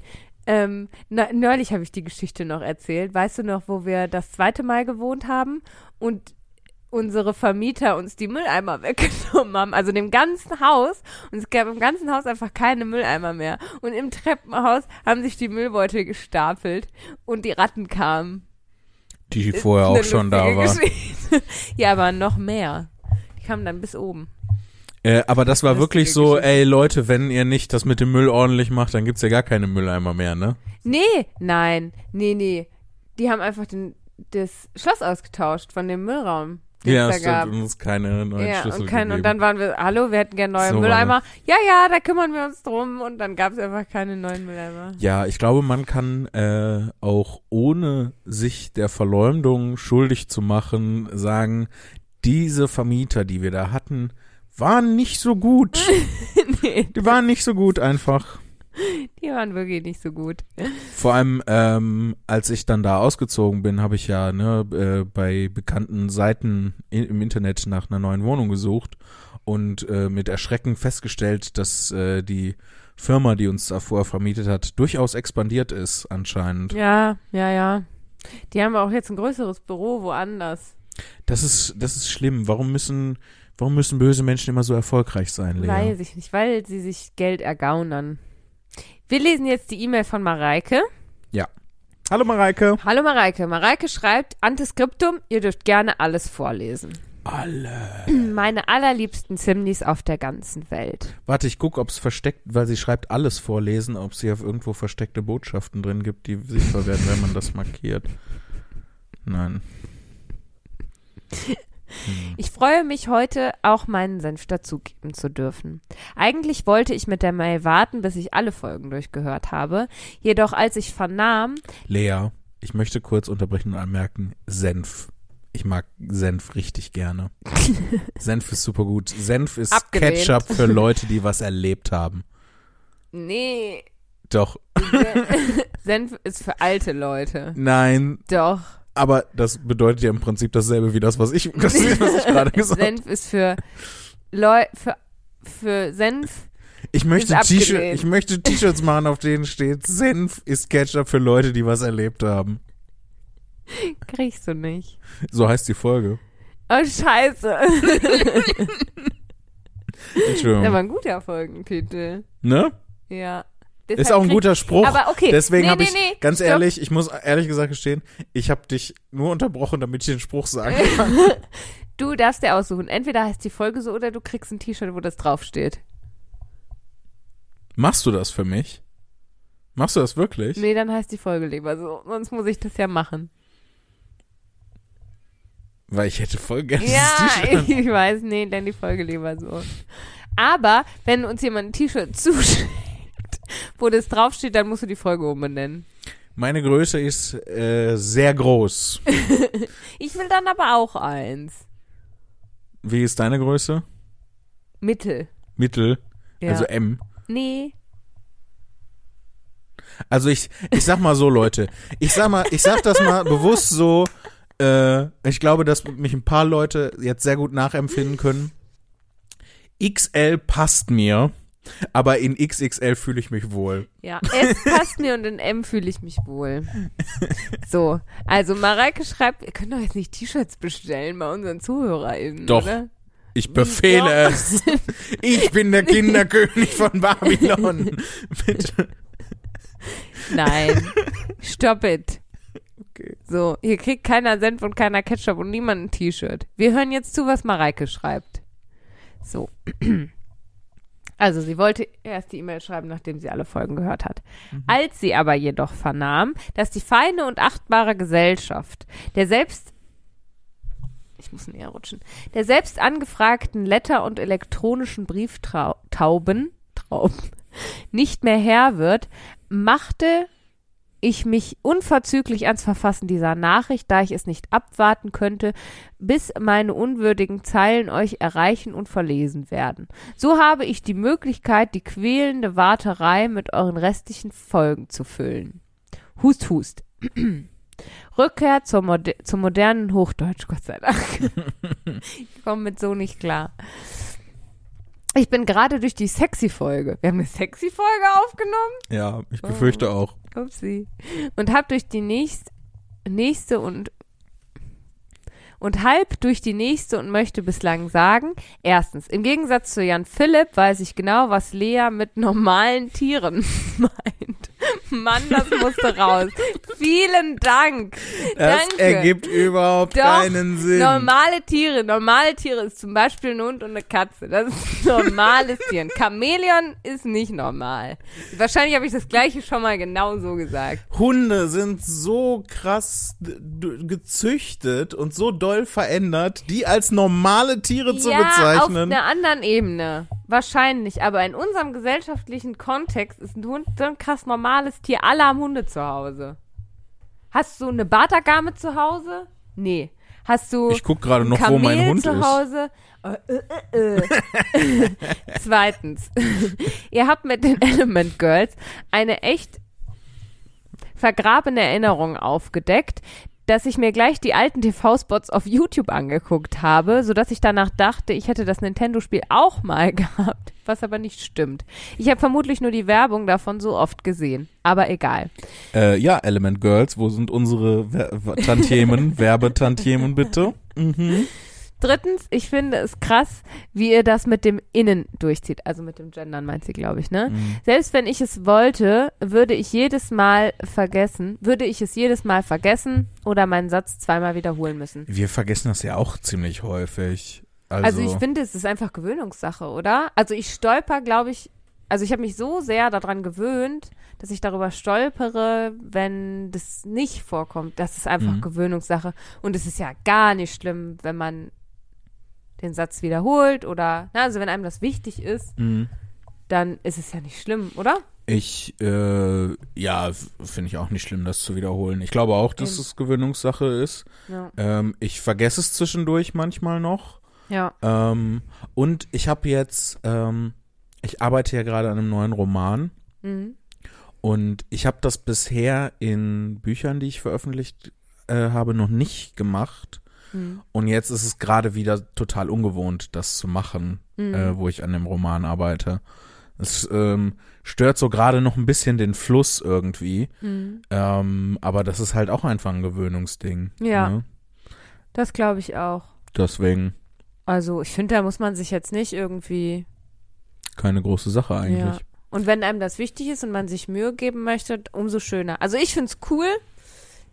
ähm, neulich habe ich die Geschichte noch erzählt. Weißt du noch, wo wir das zweite Mal gewohnt haben und unsere Vermieter uns die Mülleimer weggenommen haben, also dem ganzen Haus. Und es gab im ganzen Haus einfach keine Mülleimer mehr. Und im Treppenhaus haben sich die Müllbeutel gestapelt und die Ratten kamen. Die vorher auch schon da war. Geschichte. ja, aber noch mehr. Die kamen dann bis oben. Äh, aber das war Lustige wirklich so, Geschichte. ey Leute, wenn ihr nicht das mit dem Müll ordentlich macht, dann gibt's ja gar keine Mülleimer mehr, ne? Nee, nein, nee, nee. Die haben einfach den, das Schloss ausgetauscht von dem Müllraum. Den Ja, stimmt. Und uns keine neuen Ja, Schlüssel und, kein, und dann waren wir, hallo, wir hätten gerne neue So Mülleimer. Ja, ja, da kümmern wir uns drum. Und dann gab es einfach keine neuen Mülleimer. Ja, ich glaube, man kann äh, auch ohne sich der Verleumdung schuldig zu machen sagen, diese Vermieter, die wir da hatten, waren nicht so gut. nee, Die waren nicht so gut einfach. die waren wirklich nicht so gut. Vor allem, ähm, als ich dann da ausgezogen bin, habe ich ja ne, äh, bei bekannten Seiten i- im Internet nach einer neuen Wohnung gesucht und äh, mit Erschrecken festgestellt, dass äh, die Firma, die uns davor vermietet hat, durchaus expandiert ist anscheinend. Ja, ja, ja. Die haben auch jetzt ein größeres Büro woanders. Das ist, das ist schlimm. Warum müssen, warum müssen böse Menschen immer so erfolgreich sein, Lea? Weiß ich nicht, weil sie sich Geld ergaunern. Wir lesen jetzt die E-Mail von Mareike. Hallo Mareike. Hallo Mareike. Mareike schreibt, Antiskriptum, ihr dürft gerne alles vorlesen. Alle. Meine allerliebsten Zimnis auf der ganzen Welt. Warte, ich gucke, ob es versteckt, weil sie schreibt alles vorlesen, ob sie auf irgendwo versteckte Botschaften drin gibt, die sichtbar werden, wenn man das markiert. Nein. Hm. Ich freue mich heute, auch meinen Senf dazugeben zu dürfen. Eigentlich wollte ich mit der Mail warten, bis ich alle Folgen durchgehört habe. Jedoch als ich vernahm, Lea, ich möchte kurz unterbrechen und anmerken, Senf. Ich mag Senf richtig gerne. Senf ist super gut. Senf ist Abgelehnt. Ketchup für Leute, die was erlebt haben. nee, Doch, Senf ist für alte Leute. nein, Doch. Aber das bedeutet ja im Prinzip dasselbe wie das, was ich, was ich gerade gesagt habe. Senf ist für Leu für, für Senf. Ich möchte ich möchte T-Shirts machen, auf denen steht, Senf ist Ketchup für Leute, die was erlebt haben. Kriegst du nicht. So heißt die Folge. Oh, scheiße. Entschuldigung. Das war ein guter Folgentitel. ne? Ja. Ist Deshalb auch ein guter Spruch. Aber okay. Deswegen nee, habe nee, ich, nee. ganz Stopp. ehrlich, ich muss ehrlich gesagt gestehen, ich habe dich nur unterbrochen, damit ich den Spruch sagen kann. Du darfst dir aussuchen. Entweder heißt die Folge so oder du kriegst ein T-Shirt, wo das draufsteht. Machst du das für mich? Machst du das wirklich? Nee, dann heißt die Folge lieber so. Sonst muss ich das ja machen. Weil ich hätte voll gerne Ja, T-Shirt. ich weiß, nee, dann die Folge lieber so. Aber wenn uns jemand ein T-Shirt zuschickt, wo das draufsteht, dann musst du die Folge umbenennen. Meine Größe ist äh, sehr groß. Ich will dann aber auch eins. Wie ist deine Größe? Mittel. Mittel, Ja. also M. nee. Also ich, ich sag mal so, Leute. Ich sag mal, ich sag das mal bewusst so. Äh, ich glaube, dass mich ein paar Leute jetzt sehr gut nachempfinden können. XL passt mir, aber in XXL fühle ich mich wohl. Ja, S passt mir und in M fühle ich mich wohl. So, also Mareike schreibt, ihr könnt doch jetzt nicht T-Shirts bestellen bei unseren ZuhörerInnen, Doch. oder? Ich befehle Doch. es. Ich bin der Kinderkönig von Babylon. Bitte. Nein. Stop it. Okay. So, hier kriegt keiner Senf und keiner Ketchup und niemand ein T-Shirt. Wir hören jetzt zu, was Mareike schreibt. So. Also, sie wollte erst die E-Mail schreiben, nachdem sie alle Folgen gehört hat. Als sie aber jedoch vernahm, dass die feine und achtbare Gesellschaft der selbst ich muss näher rutschen, der selbst angefragten Letter- und elektronischen Brieftauben Trauben, nicht mehr Herr wird, machte ich mich unverzüglich ans Verfassen dieser Nachricht, da ich es nicht abwarten könnte, bis meine unwürdigen Zeilen euch erreichen und verlesen werden. So habe ich die Möglichkeit, die quälende Warterei mit euren restlichen Folgen zu füllen. Hust, hust. Rückkehr zur Mode zum modernen Hochdeutsch, Gott sei Dank. ich komme mit so nicht klar. Ich bin gerade durch die Sexy-Folge. Wir haben eine Sexy-Folge aufgenommen? Ja, ich befürchte auch. Upsi. Und hab durch die nächst, nächste und und halb durch die nächste und möchte bislang sagen, erstens, im Gegensatz zu Jan Philipp weiß ich genau, was Lea mit normalen Tieren meint. Mann, das musste raus. Vielen Dank. Das Danke. ergibt überhaupt Doch, keinen Sinn. Normale Tiere, normale Tiere ist zum Beispiel ein Hund und eine Katze. Das ist ein normales Tier. Ein Chamäleon ist nicht normal. Wahrscheinlich habe ich das gleiche schon mal genau so gesagt. Hunde sind so krass gezüchtet und so doll verändert, die als normale Tiere zu ja, auf bezeichnen. einer anderen Ebene. Wahrscheinlich. Aber in unserem gesellschaftlichen Kontext ist ein Hund so ein krass normales Tier. Alle haben Hunde zu Hause. Hast du eine Bartagame zu Hause? Nee. Hast du Ich guck gerade noch, wo mein Kamel Hund zu ist. Hause? Äh, äh, äh, äh. Zweitens. Ihr habt mit den Element Girls eine echt vergrabene Erinnerung aufgedeckt, dass ich mir gleich die alten TV-Spots auf YouTube angeguckt habe, sodass ich danach dachte, ich hätte das Nintendo-Spiel auch mal gehabt, was aber nicht stimmt. Ich habe vermutlich nur die Werbung davon so oft gesehen, aber egal. Äh, ja, Element Girls, wo sind unsere Wer Tantiemen, Werbetantiemen bitte? Mhm. Drittens, ich finde es krass, wie ihr das mit dem Innen durchzieht. Also mit dem Gendern meint sie, glaube ich, ne? Mhm. Selbst wenn ich es wollte, würde ich jedes Mal vergessen, würde ich es jedes Mal vergessen oder meinen Satz zweimal wiederholen müssen. Wir vergessen das ja auch ziemlich häufig. Also, Also, ich finde, es ist einfach Gewöhnungssache, oder? Also ich stolper, glaube ich, also ich habe mich so sehr daran gewöhnt, dass ich darüber stolpere, wenn das nicht vorkommt. Das ist einfach Mhm. Gewöhnungssache. Und es ist ja gar nicht schlimm, wenn man den Satz wiederholt oder, na, also wenn einem das wichtig ist, Mhm. dann ist es ja nicht schlimm, oder? Ich, äh, ja, finde ich auch nicht schlimm, das zu wiederholen. Ich glaube auch, dass Eben. es Gewöhnungssache ist. Ja. Ähm, ich vergesse es zwischendurch manchmal noch. Ja. Ähm, und ich habe jetzt, ähm, ich arbeite ja gerade an einem neuen Roman Mhm. und ich habe das bisher in Büchern, die ich veröffentlicht äh, habe, noch nicht gemacht. Mhm. Und jetzt ist es gerade wieder total ungewohnt, das zu machen, Mhm. äh, wo ich an dem Roman arbeite. Es ähm, stört so gerade noch ein bisschen den Fluss irgendwie. Mhm. Ähm, aber das ist halt auch einfach ein Gewöhnungsding. Ja. Ne? Das glaube ich auch. Deswegen Also ich finde, da muss man sich jetzt nicht irgendwie keine große Sache eigentlich. Ja. Und wenn einem das wichtig ist und man sich Mühe geben möchte, umso schöner. Also ich find's cool,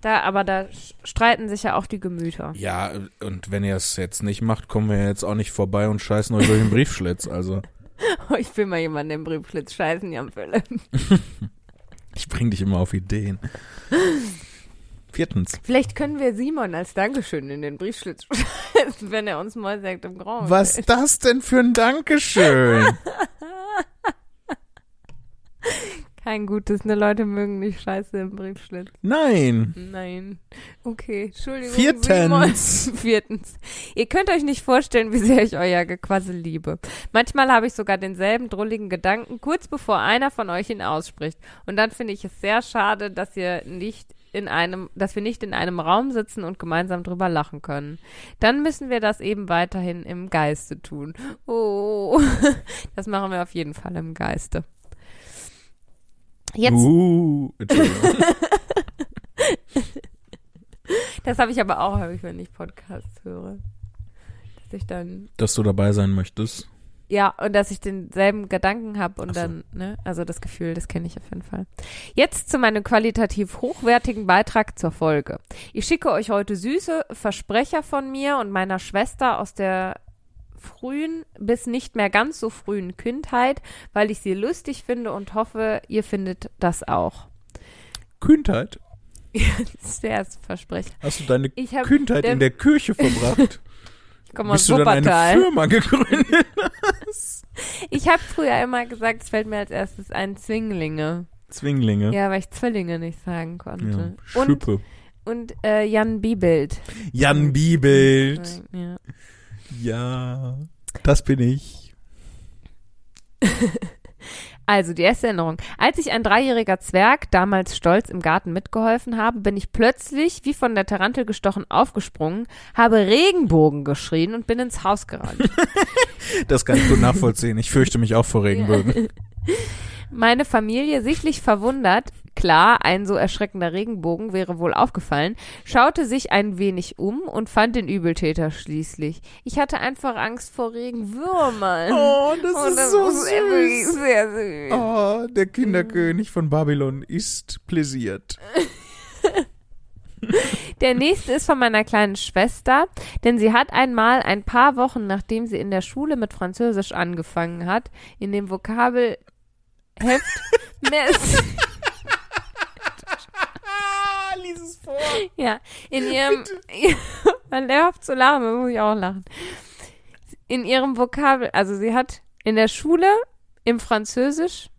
da, aber da streiten sich ja auch die Gemüter. Ja, und wenn ihr es jetzt nicht macht, kommen wir jetzt auch nicht vorbei und scheißen euch durch den Briefschlitz. Also, Ich will mal jemanden im Briefschlitz scheißen, Jan Philipp. ich bring dich immer auf Ideen. Viertens. Vielleicht können wir Simon als Dankeschön in den Briefschlitz scheißen, wenn er uns mal sagt im Grauen. Was ist das denn für ein Dankeschön? Kein gutes, ne? Leute mögen nicht scheiße im Briefschlitz. Nein. Nein. Okay, Entschuldigung. Viertens. Simon. Viertens. Ihr könnt euch nicht vorstellen, wie sehr ich euer Gequassel liebe. Manchmal habe ich sogar denselben drulligen Gedanken, kurz bevor einer von euch ihn ausspricht. Und dann finde ich es sehr schade, dass ihr nicht in einem, dass wir nicht in einem Raum sitzen und gemeinsam drüber lachen können. Dann müssen wir das eben weiterhin im Geiste tun. Oh, das machen wir auf jeden Fall im Geiste. Jetzt Uh. Das habe ich aber auch häufig, wenn ich Podcasts höre. Dass ich dann, Dass du dabei sein möchtest. ja, und dass ich denselben Gedanken habe und so. dann, ne, also das Gefühl, das kenne ich auf jeden Fall. Jetzt zu meinem qualitativ hochwertigen Beitrag zur Folge. Ich schicke euch heute süße Versprecher von mir und meiner Schwester aus der frühen bis nicht mehr ganz so frühen Kindheit, weil ich sie lustig finde und hoffe, ihr findet das auch. Ist der erste Versprecher. Hast du deine Kühnheit in der Kirche verbracht? ich komme aus Bis du dann eine Wuppertal. Firma gegründet Ich habe früher immer gesagt, es fällt mir als erstes ein Zwinglinge. Zwinglinge. Ja, weil ich Zwillinge nicht sagen Ja, konnte. und Schüppe. und äh, Jan Biebelt. Jan Biebelt. Ja. Ja, das bin ich. Also, die erste Erinnerung. Als ich ein dreijähriger Zwerg damals stolz im Garten mitgeholfen habe, bin ich plötzlich, wie von der Tarantel gestochen, aufgesprungen, habe Regenbogen geschrien und bin ins Haus gerannt. Das kann ich gut nachvollziehen. Ich fürchte mich auch vor Regenbögen. Meine Familie, sichtlich verwundert, klar, ein so erschreckender Regenbogen wäre wohl aufgefallen, schaute sich ein wenig um und fand den Übeltäter schließlich. Ich hatte einfach Angst vor Regenwürmern. Oh, das Und ist so wirklich süß. sehr süß. Oh, der Kinderkönig von Babylon ist pläsiert. Der nächste ist von meiner kleinen Schwester, denn sie hat einmal ein paar Wochen, nachdem sie in der Schule mit Französisch angefangen hat, in dem Vokabelheft Merci, Ah, lies es vor. ja, in ihrem, man hört zu lachen, muss ich auch lachen. In ihrem Vokabel, also sie hat in der Schule im Französisch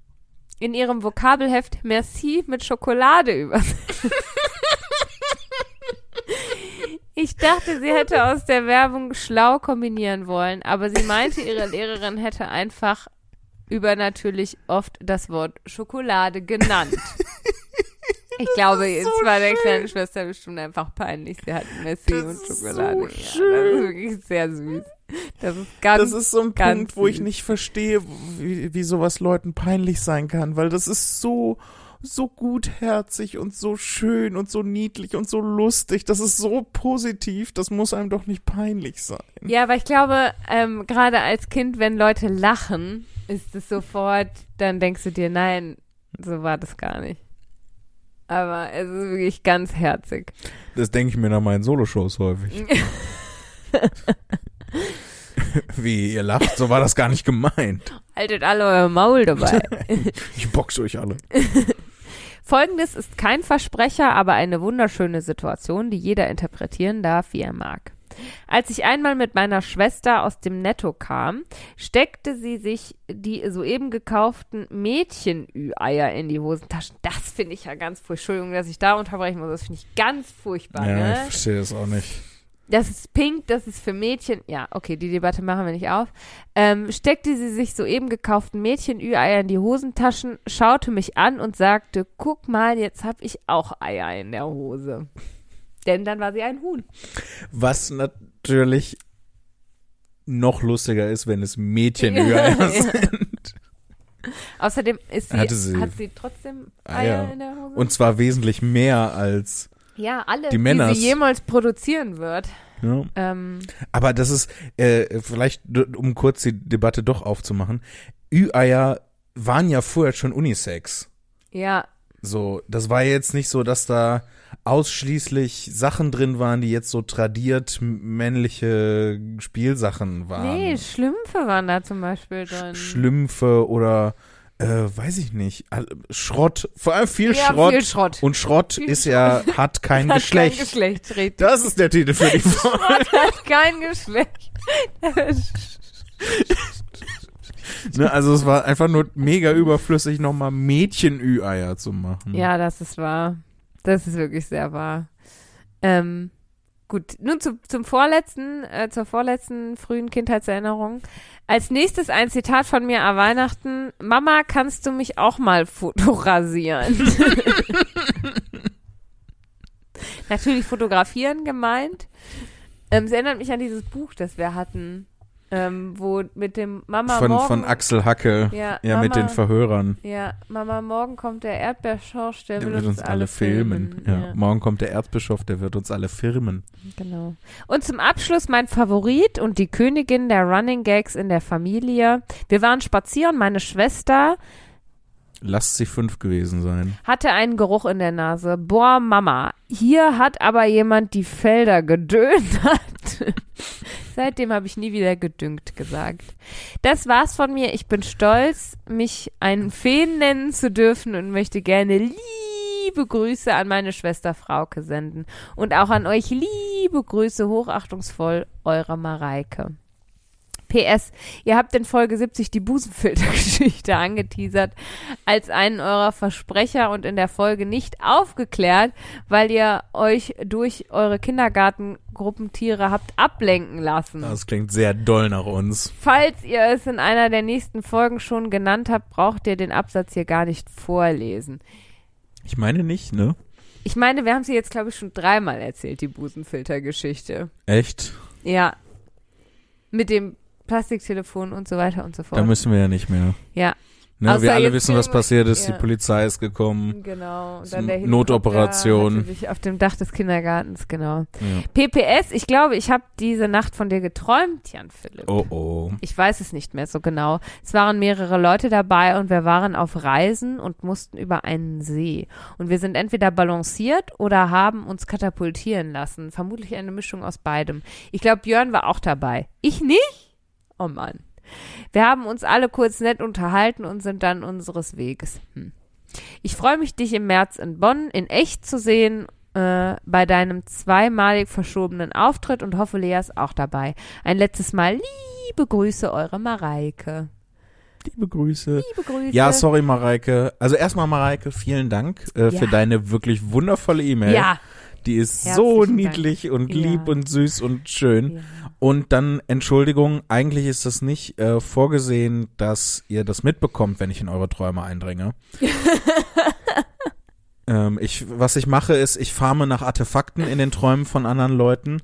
in ihrem Vokabelheft Merci mit Schokolade übersetzt. Ich dachte, sie hätte aus der Werbung schlau kombinieren wollen, aber sie meinte, ihre Lehrerin hätte einfach übernatürlich oft das Wort Schokolade genannt. Ich glaube, jetzt so war der schön. kleinen Schwester bestimmt einfach peinlich. Sie hat Messi Das und ist Schokolade. so ja, schön. Das ist wirklich sehr süß. Das ist ganz, Das ist so ein ganz Punkt, wo ich süß. nicht verstehe, wie, wie sowas Leuten peinlich sein kann, weil das ist so, so gutherzig und so schön und so niedlich und so lustig. Das ist so positiv, das muss einem doch nicht peinlich sein. Ja, aber ich glaube, ähm, gerade als Kind, wenn Leute lachen, ist es sofort, dann denkst du dir, nein, so war das gar nicht. Aber es ist wirklich ganz herzig. Das denke ich mir nach meinen Soloshows häufig. Wie, ihr lacht, so war das gar nicht gemeint. Haltet alle euer Maul dabei. Ich boxe euch alle. Folgendes ist kein Versprecher, aber eine wunderschöne Situation, die jeder interpretieren darf, wie er mag. Als ich einmal mit meiner Schwester aus dem Netto kam, steckte sie sich die soeben gekauften Mädchen-Ü-Eier in die Hosentaschen. Das finde ich ja ganz furchtbar. Entschuldigung, dass ich da unterbrechen muss. Das finde ich ganz furchtbar. Ja, ne? ich verstehe das auch nicht. Das ist pink, das ist für Mädchen. Ja, okay, die Debatte machen wir nicht auf. Ähm, steckte sie sich soeben gekauften Mädchen-Ü-Eier in die Hosentaschen, schaute mich an und sagte, guck mal, jetzt hab ich auch Eier in der Hose. Denn dann war sie ein Huhn. Was natürlich noch lustiger ist, wenn es Mädchen Ja. ja. sind. Außerdem ist sie, sie hat sie trotzdem Eier. Eier in der Hose. Und zwar wesentlich mehr als. Ja, alle, die Männers. die sie jemals produzieren wird. Ja. Ähm, Aber das ist, äh, vielleicht, um kurz die Debatte doch aufzumachen, Ü-Eier waren ja vorher schon Unisex. ja, So, das war jetzt nicht so, dass da ausschließlich Sachen drin waren, die jetzt so tradiert männliche Spielsachen waren. nee, Schlümpfe waren da zum Beispiel drin. Sch Schlümpfe oder äh, weiß ich nicht, Schrott, vor allem viel ja, Schrott. viel Schrott. Und Schrott Viel ist ja, hat kein Hat Geschlecht. Kein Geschlecht, richtig. Das ist der Titel für die Folge. Schrott hat kein Geschlecht. ne, also es war einfach nur mega überflüssig, nochmal Mädchen-Ü-Eier zu machen. Ja, das ist wahr. Das ist wirklich sehr wahr. Ähm, gut, nun zu, zum vorletzten, äh, zur vorletzten frühen Kindheitserinnerung. Als nächstes ein Zitat von mir an Weihnachten. Mama, kannst du mich auch mal fotorasieren? Natürlich fotografieren gemeint. Ähm, es erinnert mich an dieses Buch, das wir hatten, ähm, wo mit dem Mama Von, morgen, von Axel Hacke. ja, Ja, Mama, mit den Verhörern. ja, Mama, morgen kommt der Erdbeerschorsch, der, Der wird uns alle filmen. Ja. Morgen kommt der Erzbischof, der wird uns alle filmen. Genau. Und zum Abschluss mein Favorit und die Königin der Running Gags in der Familie. Wir waren spazieren, meine Schwester Lasst sie fünf gewesen sein. hatte einen Geruch in der Nase. Boah, Mama, hier hat aber jemand die Felder gedönt. Seitdem habe ich nie wieder gedüngt gesagt. Das war's von mir. Ich bin stolz, mich einen Feen nennen zu dürfen und möchte gerne liebe Grüße an meine Schwester Frauke senden. Und auch an euch liebe Grüße, hochachtungsvoll, eure Mareike. PS, ihr habt in Folge 70 die Busenfiltergeschichte angeteasert als einen eurer Versprecher und in der Folge nicht aufgeklärt, weil ihr euch durch eure Kindergarten Gruppentiere habt ablenken lassen. Das klingt sehr doll nach uns. Falls ihr es in einer der nächsten Folgen schon genannt habt, braucht ihr den Absatz hier gar nicht vorlesen. Ich meine nicht, ne? Ich meine, wir haben sie jetzt, glaube ich, schon dreimal erzählt, die Busenfilter-Geschichte. Echt? Ja. Mit dem Plastiktelefon und so weiter und so fort. Da müssen wir ja nicht mehr. ja, Ne? Außer Wir alle wissen, was passiert ist. ja. Die Polizei ist gekommen. genau. Und dann der Notoperation. Auf dem Dach des Kindergartens, genau. Ja. PPS, ich glaube, ich habe diese Nacht von dir geträumt, Jan Philipp. Oh oh. Ich weiß es nicht mehr so genau. Es waren mehrere Leute dabei und wir waren auf Reisen und mussten über einen See. Und wir sind entweder balanciert oder haben uns katapultieren lassen. Vermutlich eine Mischung aus beidem. Ich glaube, Björn war auch dabei. Ich nicht? Oh Mann. Wir haben uns alle kurz nett unterhalten und sind dann unseres Weges. Hm. Ich freue mich, dich im März in Bonn in echt zu sehen äh, bei deinem zweimalig verschobenen Auftritt und hoffe, Lea ist auch dabei. Ein letztes Mal liebe Grüße, eure Mareike. Liebe Grüße. Liebe Grüße. Ja, sorry, Mareike. Also erstmal, Mareike, vielen Dank äh, für Ja. deine wirklich wundervolle E-Mail. Ja. Die ist so Herzlichen niedlich und Ja. lieb und süß und schön. Und dann, Entschuldigung, eigentlich ist das nicht äh, vorgesehen, dass ihr das mitbekommt, wenn ich in eure Träume eindringe. ähm, ich, was ich mache, ist, ich farme nach Artefakten in den Träumen von anderen Leuten.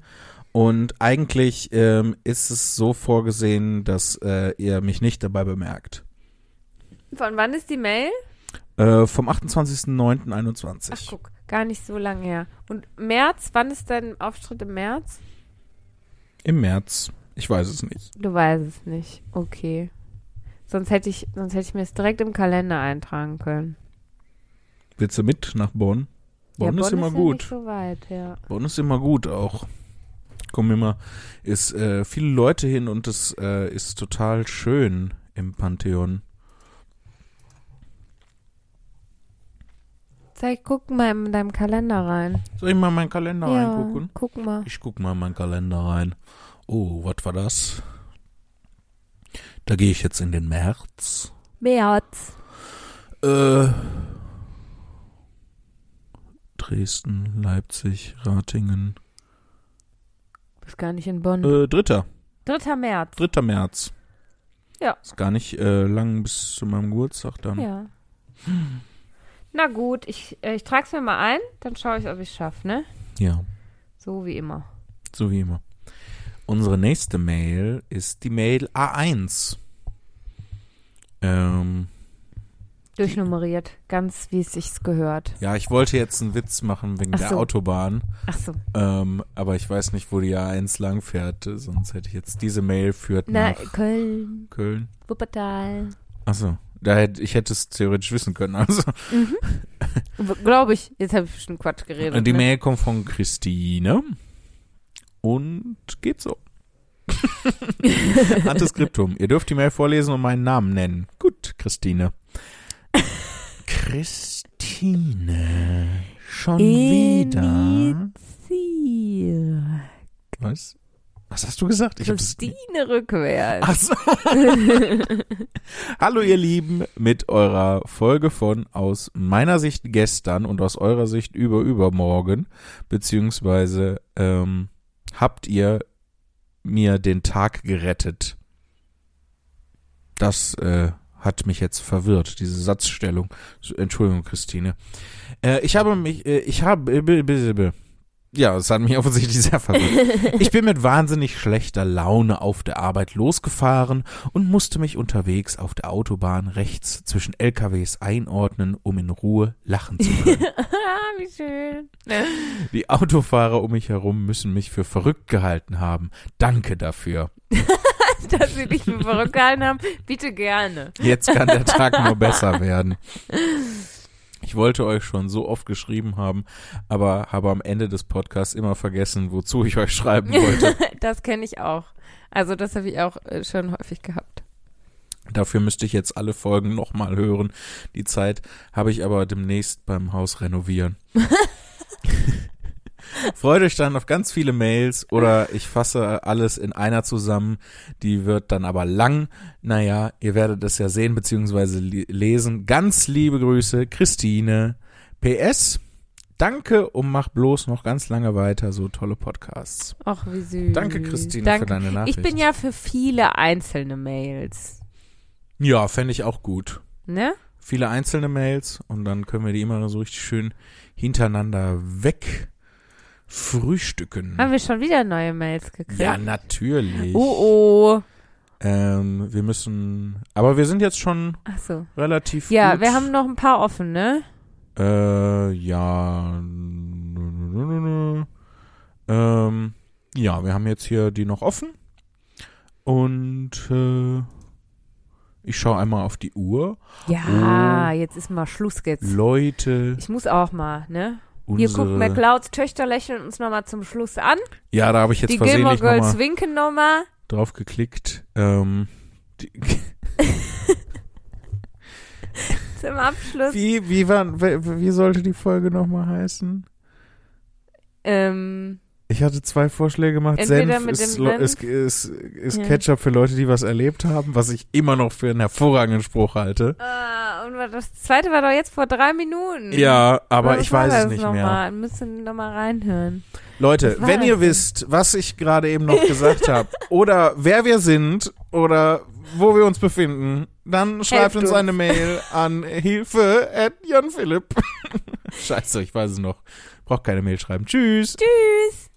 Und eigentlich ähm, ist es so vorgesehen, dass äh, ihr mich nicht dabei bemerkt. Von wann ist die Mail? Äh, vom 28.09.21. Ach, guck, gar nicht so lange her. Und März, wann ist dein Auftritt im März? Im März. Ich weiß es nicht. Du weißt es nicht. Okay. Sonst hätte ich, sonst hätte ich mir es direkt im Kalender eintragen können. Willst du mit nach Bonn? Bonn ja, ist Bonn immer ist gut. Ja so weit, ja. Bonn ist immer gut auch. Kommen immer, ist äh, viele Leute hin und es äh, ist total schön im Pantheon. Zeig, guck mal in deinem Kalender rein. Soll ich mal in meinen Kalender ja, reingucken? guck mal. Ich guck mal in meinen Kalender rein. Oh, was war das? Da gehe ich jetzt in den März. März. Äh, Dresden, Leipzig, Ratingen. Bist gar nicht in Bonn. Äh, dritter, 3. März. dritter März. Ja. Ist gar nicht äh, lang bis zu meinem Geburtstag dann. Ja. Na gut, ich, äh, ich trage es mir mal ein, dann schaue ich, ob ich es schaffe, ne? ja. So wie immer. So wie immer. Unsere nächste Mail ist die Mail A1. Ähm, Durchnummeriert, ganz wie es sich gehört. ja, ich wollte jetzt einen Witz machen wegen Ach der so. Autobahn, Ach so. ähm, aber ich weiß nicht, wo die A1 lang fährt, sonst hätte ich jetzt diese Mail führt Na, nach Köln, Köln. Wuppertal. Achso, da hätte ich hätte es theoretisch wissen können. Also Glaube ich. Jetzt habe ich bestimmt Quatsch geredet. die ne? Mail kommt von Christine und geht so. Antiskriptum. Ihr dürft die Mail vorlesen und meinen Namen nennen. Gut, Christine. Christine. Schon wieder. Was? Was hast du gesagt? Ich Christine rückwärts. Ach so. Hallo ihr Lieben, mit eurer Folge von aus meiner Sicht gestern und aus eurer Sicht über übermorgen, beziehungsweise ähm, habt ihr mir den Tag gerettet. Das äh, hat mich jetzt verwirrt, diese Satzstellung. Entschuldigung, Christine. Äh, ich habe mich, äh, ich habe, äh, ja, es hat mich offensichtlich sehr verwirrt. Ich bin mit wahnsinnig schlechter Laune auf der Arbeit losgefahren und musste mich unterwegs auf der Autobahn rechts zwischen LKWs einordnen, um in Ruhe lachen zu können. ah, wie schön. Die Autofahrer um mich herum müssen mich für verrückt gehalten haben. Danke dafür. Dass sie dich für verrückt gehalten haben, bitte gerne. Jetzt kann der Tag nur besser werden. Ich wollte euch schon so oft geschrieben haben, aber habe am Ende des Podcasts immer vergessen, wozu ich euch schreiben wollte. das kenne ich auch. Also das habe ich auch äh, schon häufig gehabt. Dafür müsste ich jetzt alle Folgen nochmal hören. Die Zeit habe ich aber demnächst beim Haus renovieren. Freut euch dann auf ganz viele Mails oder ich fasse alles in einer zusammen. Die wird dann aber lang. Naja, ihr werdet es ja sehen bzw. lesen. Ganz liebe Grüße, Christine. PS, Danke und mach bloß noch ganz lange weiter so tolle Podcasts. Ach, wie süß. Danke, Christine, Danke. für deine Nachricht. Ich bin ja für viele einzelne Mails. Ja, fände ich auch gut. Ne? Viele einzelne Mails und dann können wir die immer so richtig schön hintereinander weg frühstücken. Haben wir schon wieder neue Mails gekriegt? Ja, natürlich. Oh, oh. Ähm, wir müssen, aber wir sind jetzt schon Ach so. relativ Ja, gut. wir haben noch ein paar offen, ne? Äh, ja. Ähm, ja, wir haben jetzt hier die noch offen. Und äh, ich schaue einmal auf die Uhr. Ja, Oh. jetzt ist mal Schluss jetzt. Leute, Ich muss auch mal, ne? Unsere... Hier guckt McLeods Töchter lächeln uns nochmal zum Schluss an. Ja, da habe ich jetzt Die Gilmore versehentlich Girls nochmal winken nochmal. drauf geklickt. Ähm, Zum Abschluss. wie, wie, war, wie, wie sollte die Folge nochmal heißen? Ähm, Ich hatte zwei Vorschläge gemacht. Senf ist, ist, ist, ist Ja. Ketchup für Leute, die was erlebt haben, was ich immer noch für einen hervorragenden Spruch halte. ah, das zweite war doch jetzt vor drei Minuten. Ja, aber ich weiß es nicht mehr. Mal? Müssen noch mal reinhören. Leute, wenn ihr denn? wisst, was ich gerade eben noch gesagt habe, oder wer wir sind, oder wo wir uns befinden, dann schreibt uns uns. eine Mail an hilfe at Jan Philipp. Scheiße, ich weiß es noch. Braucht keine Mail schreiben. Tschüss. Tschüss.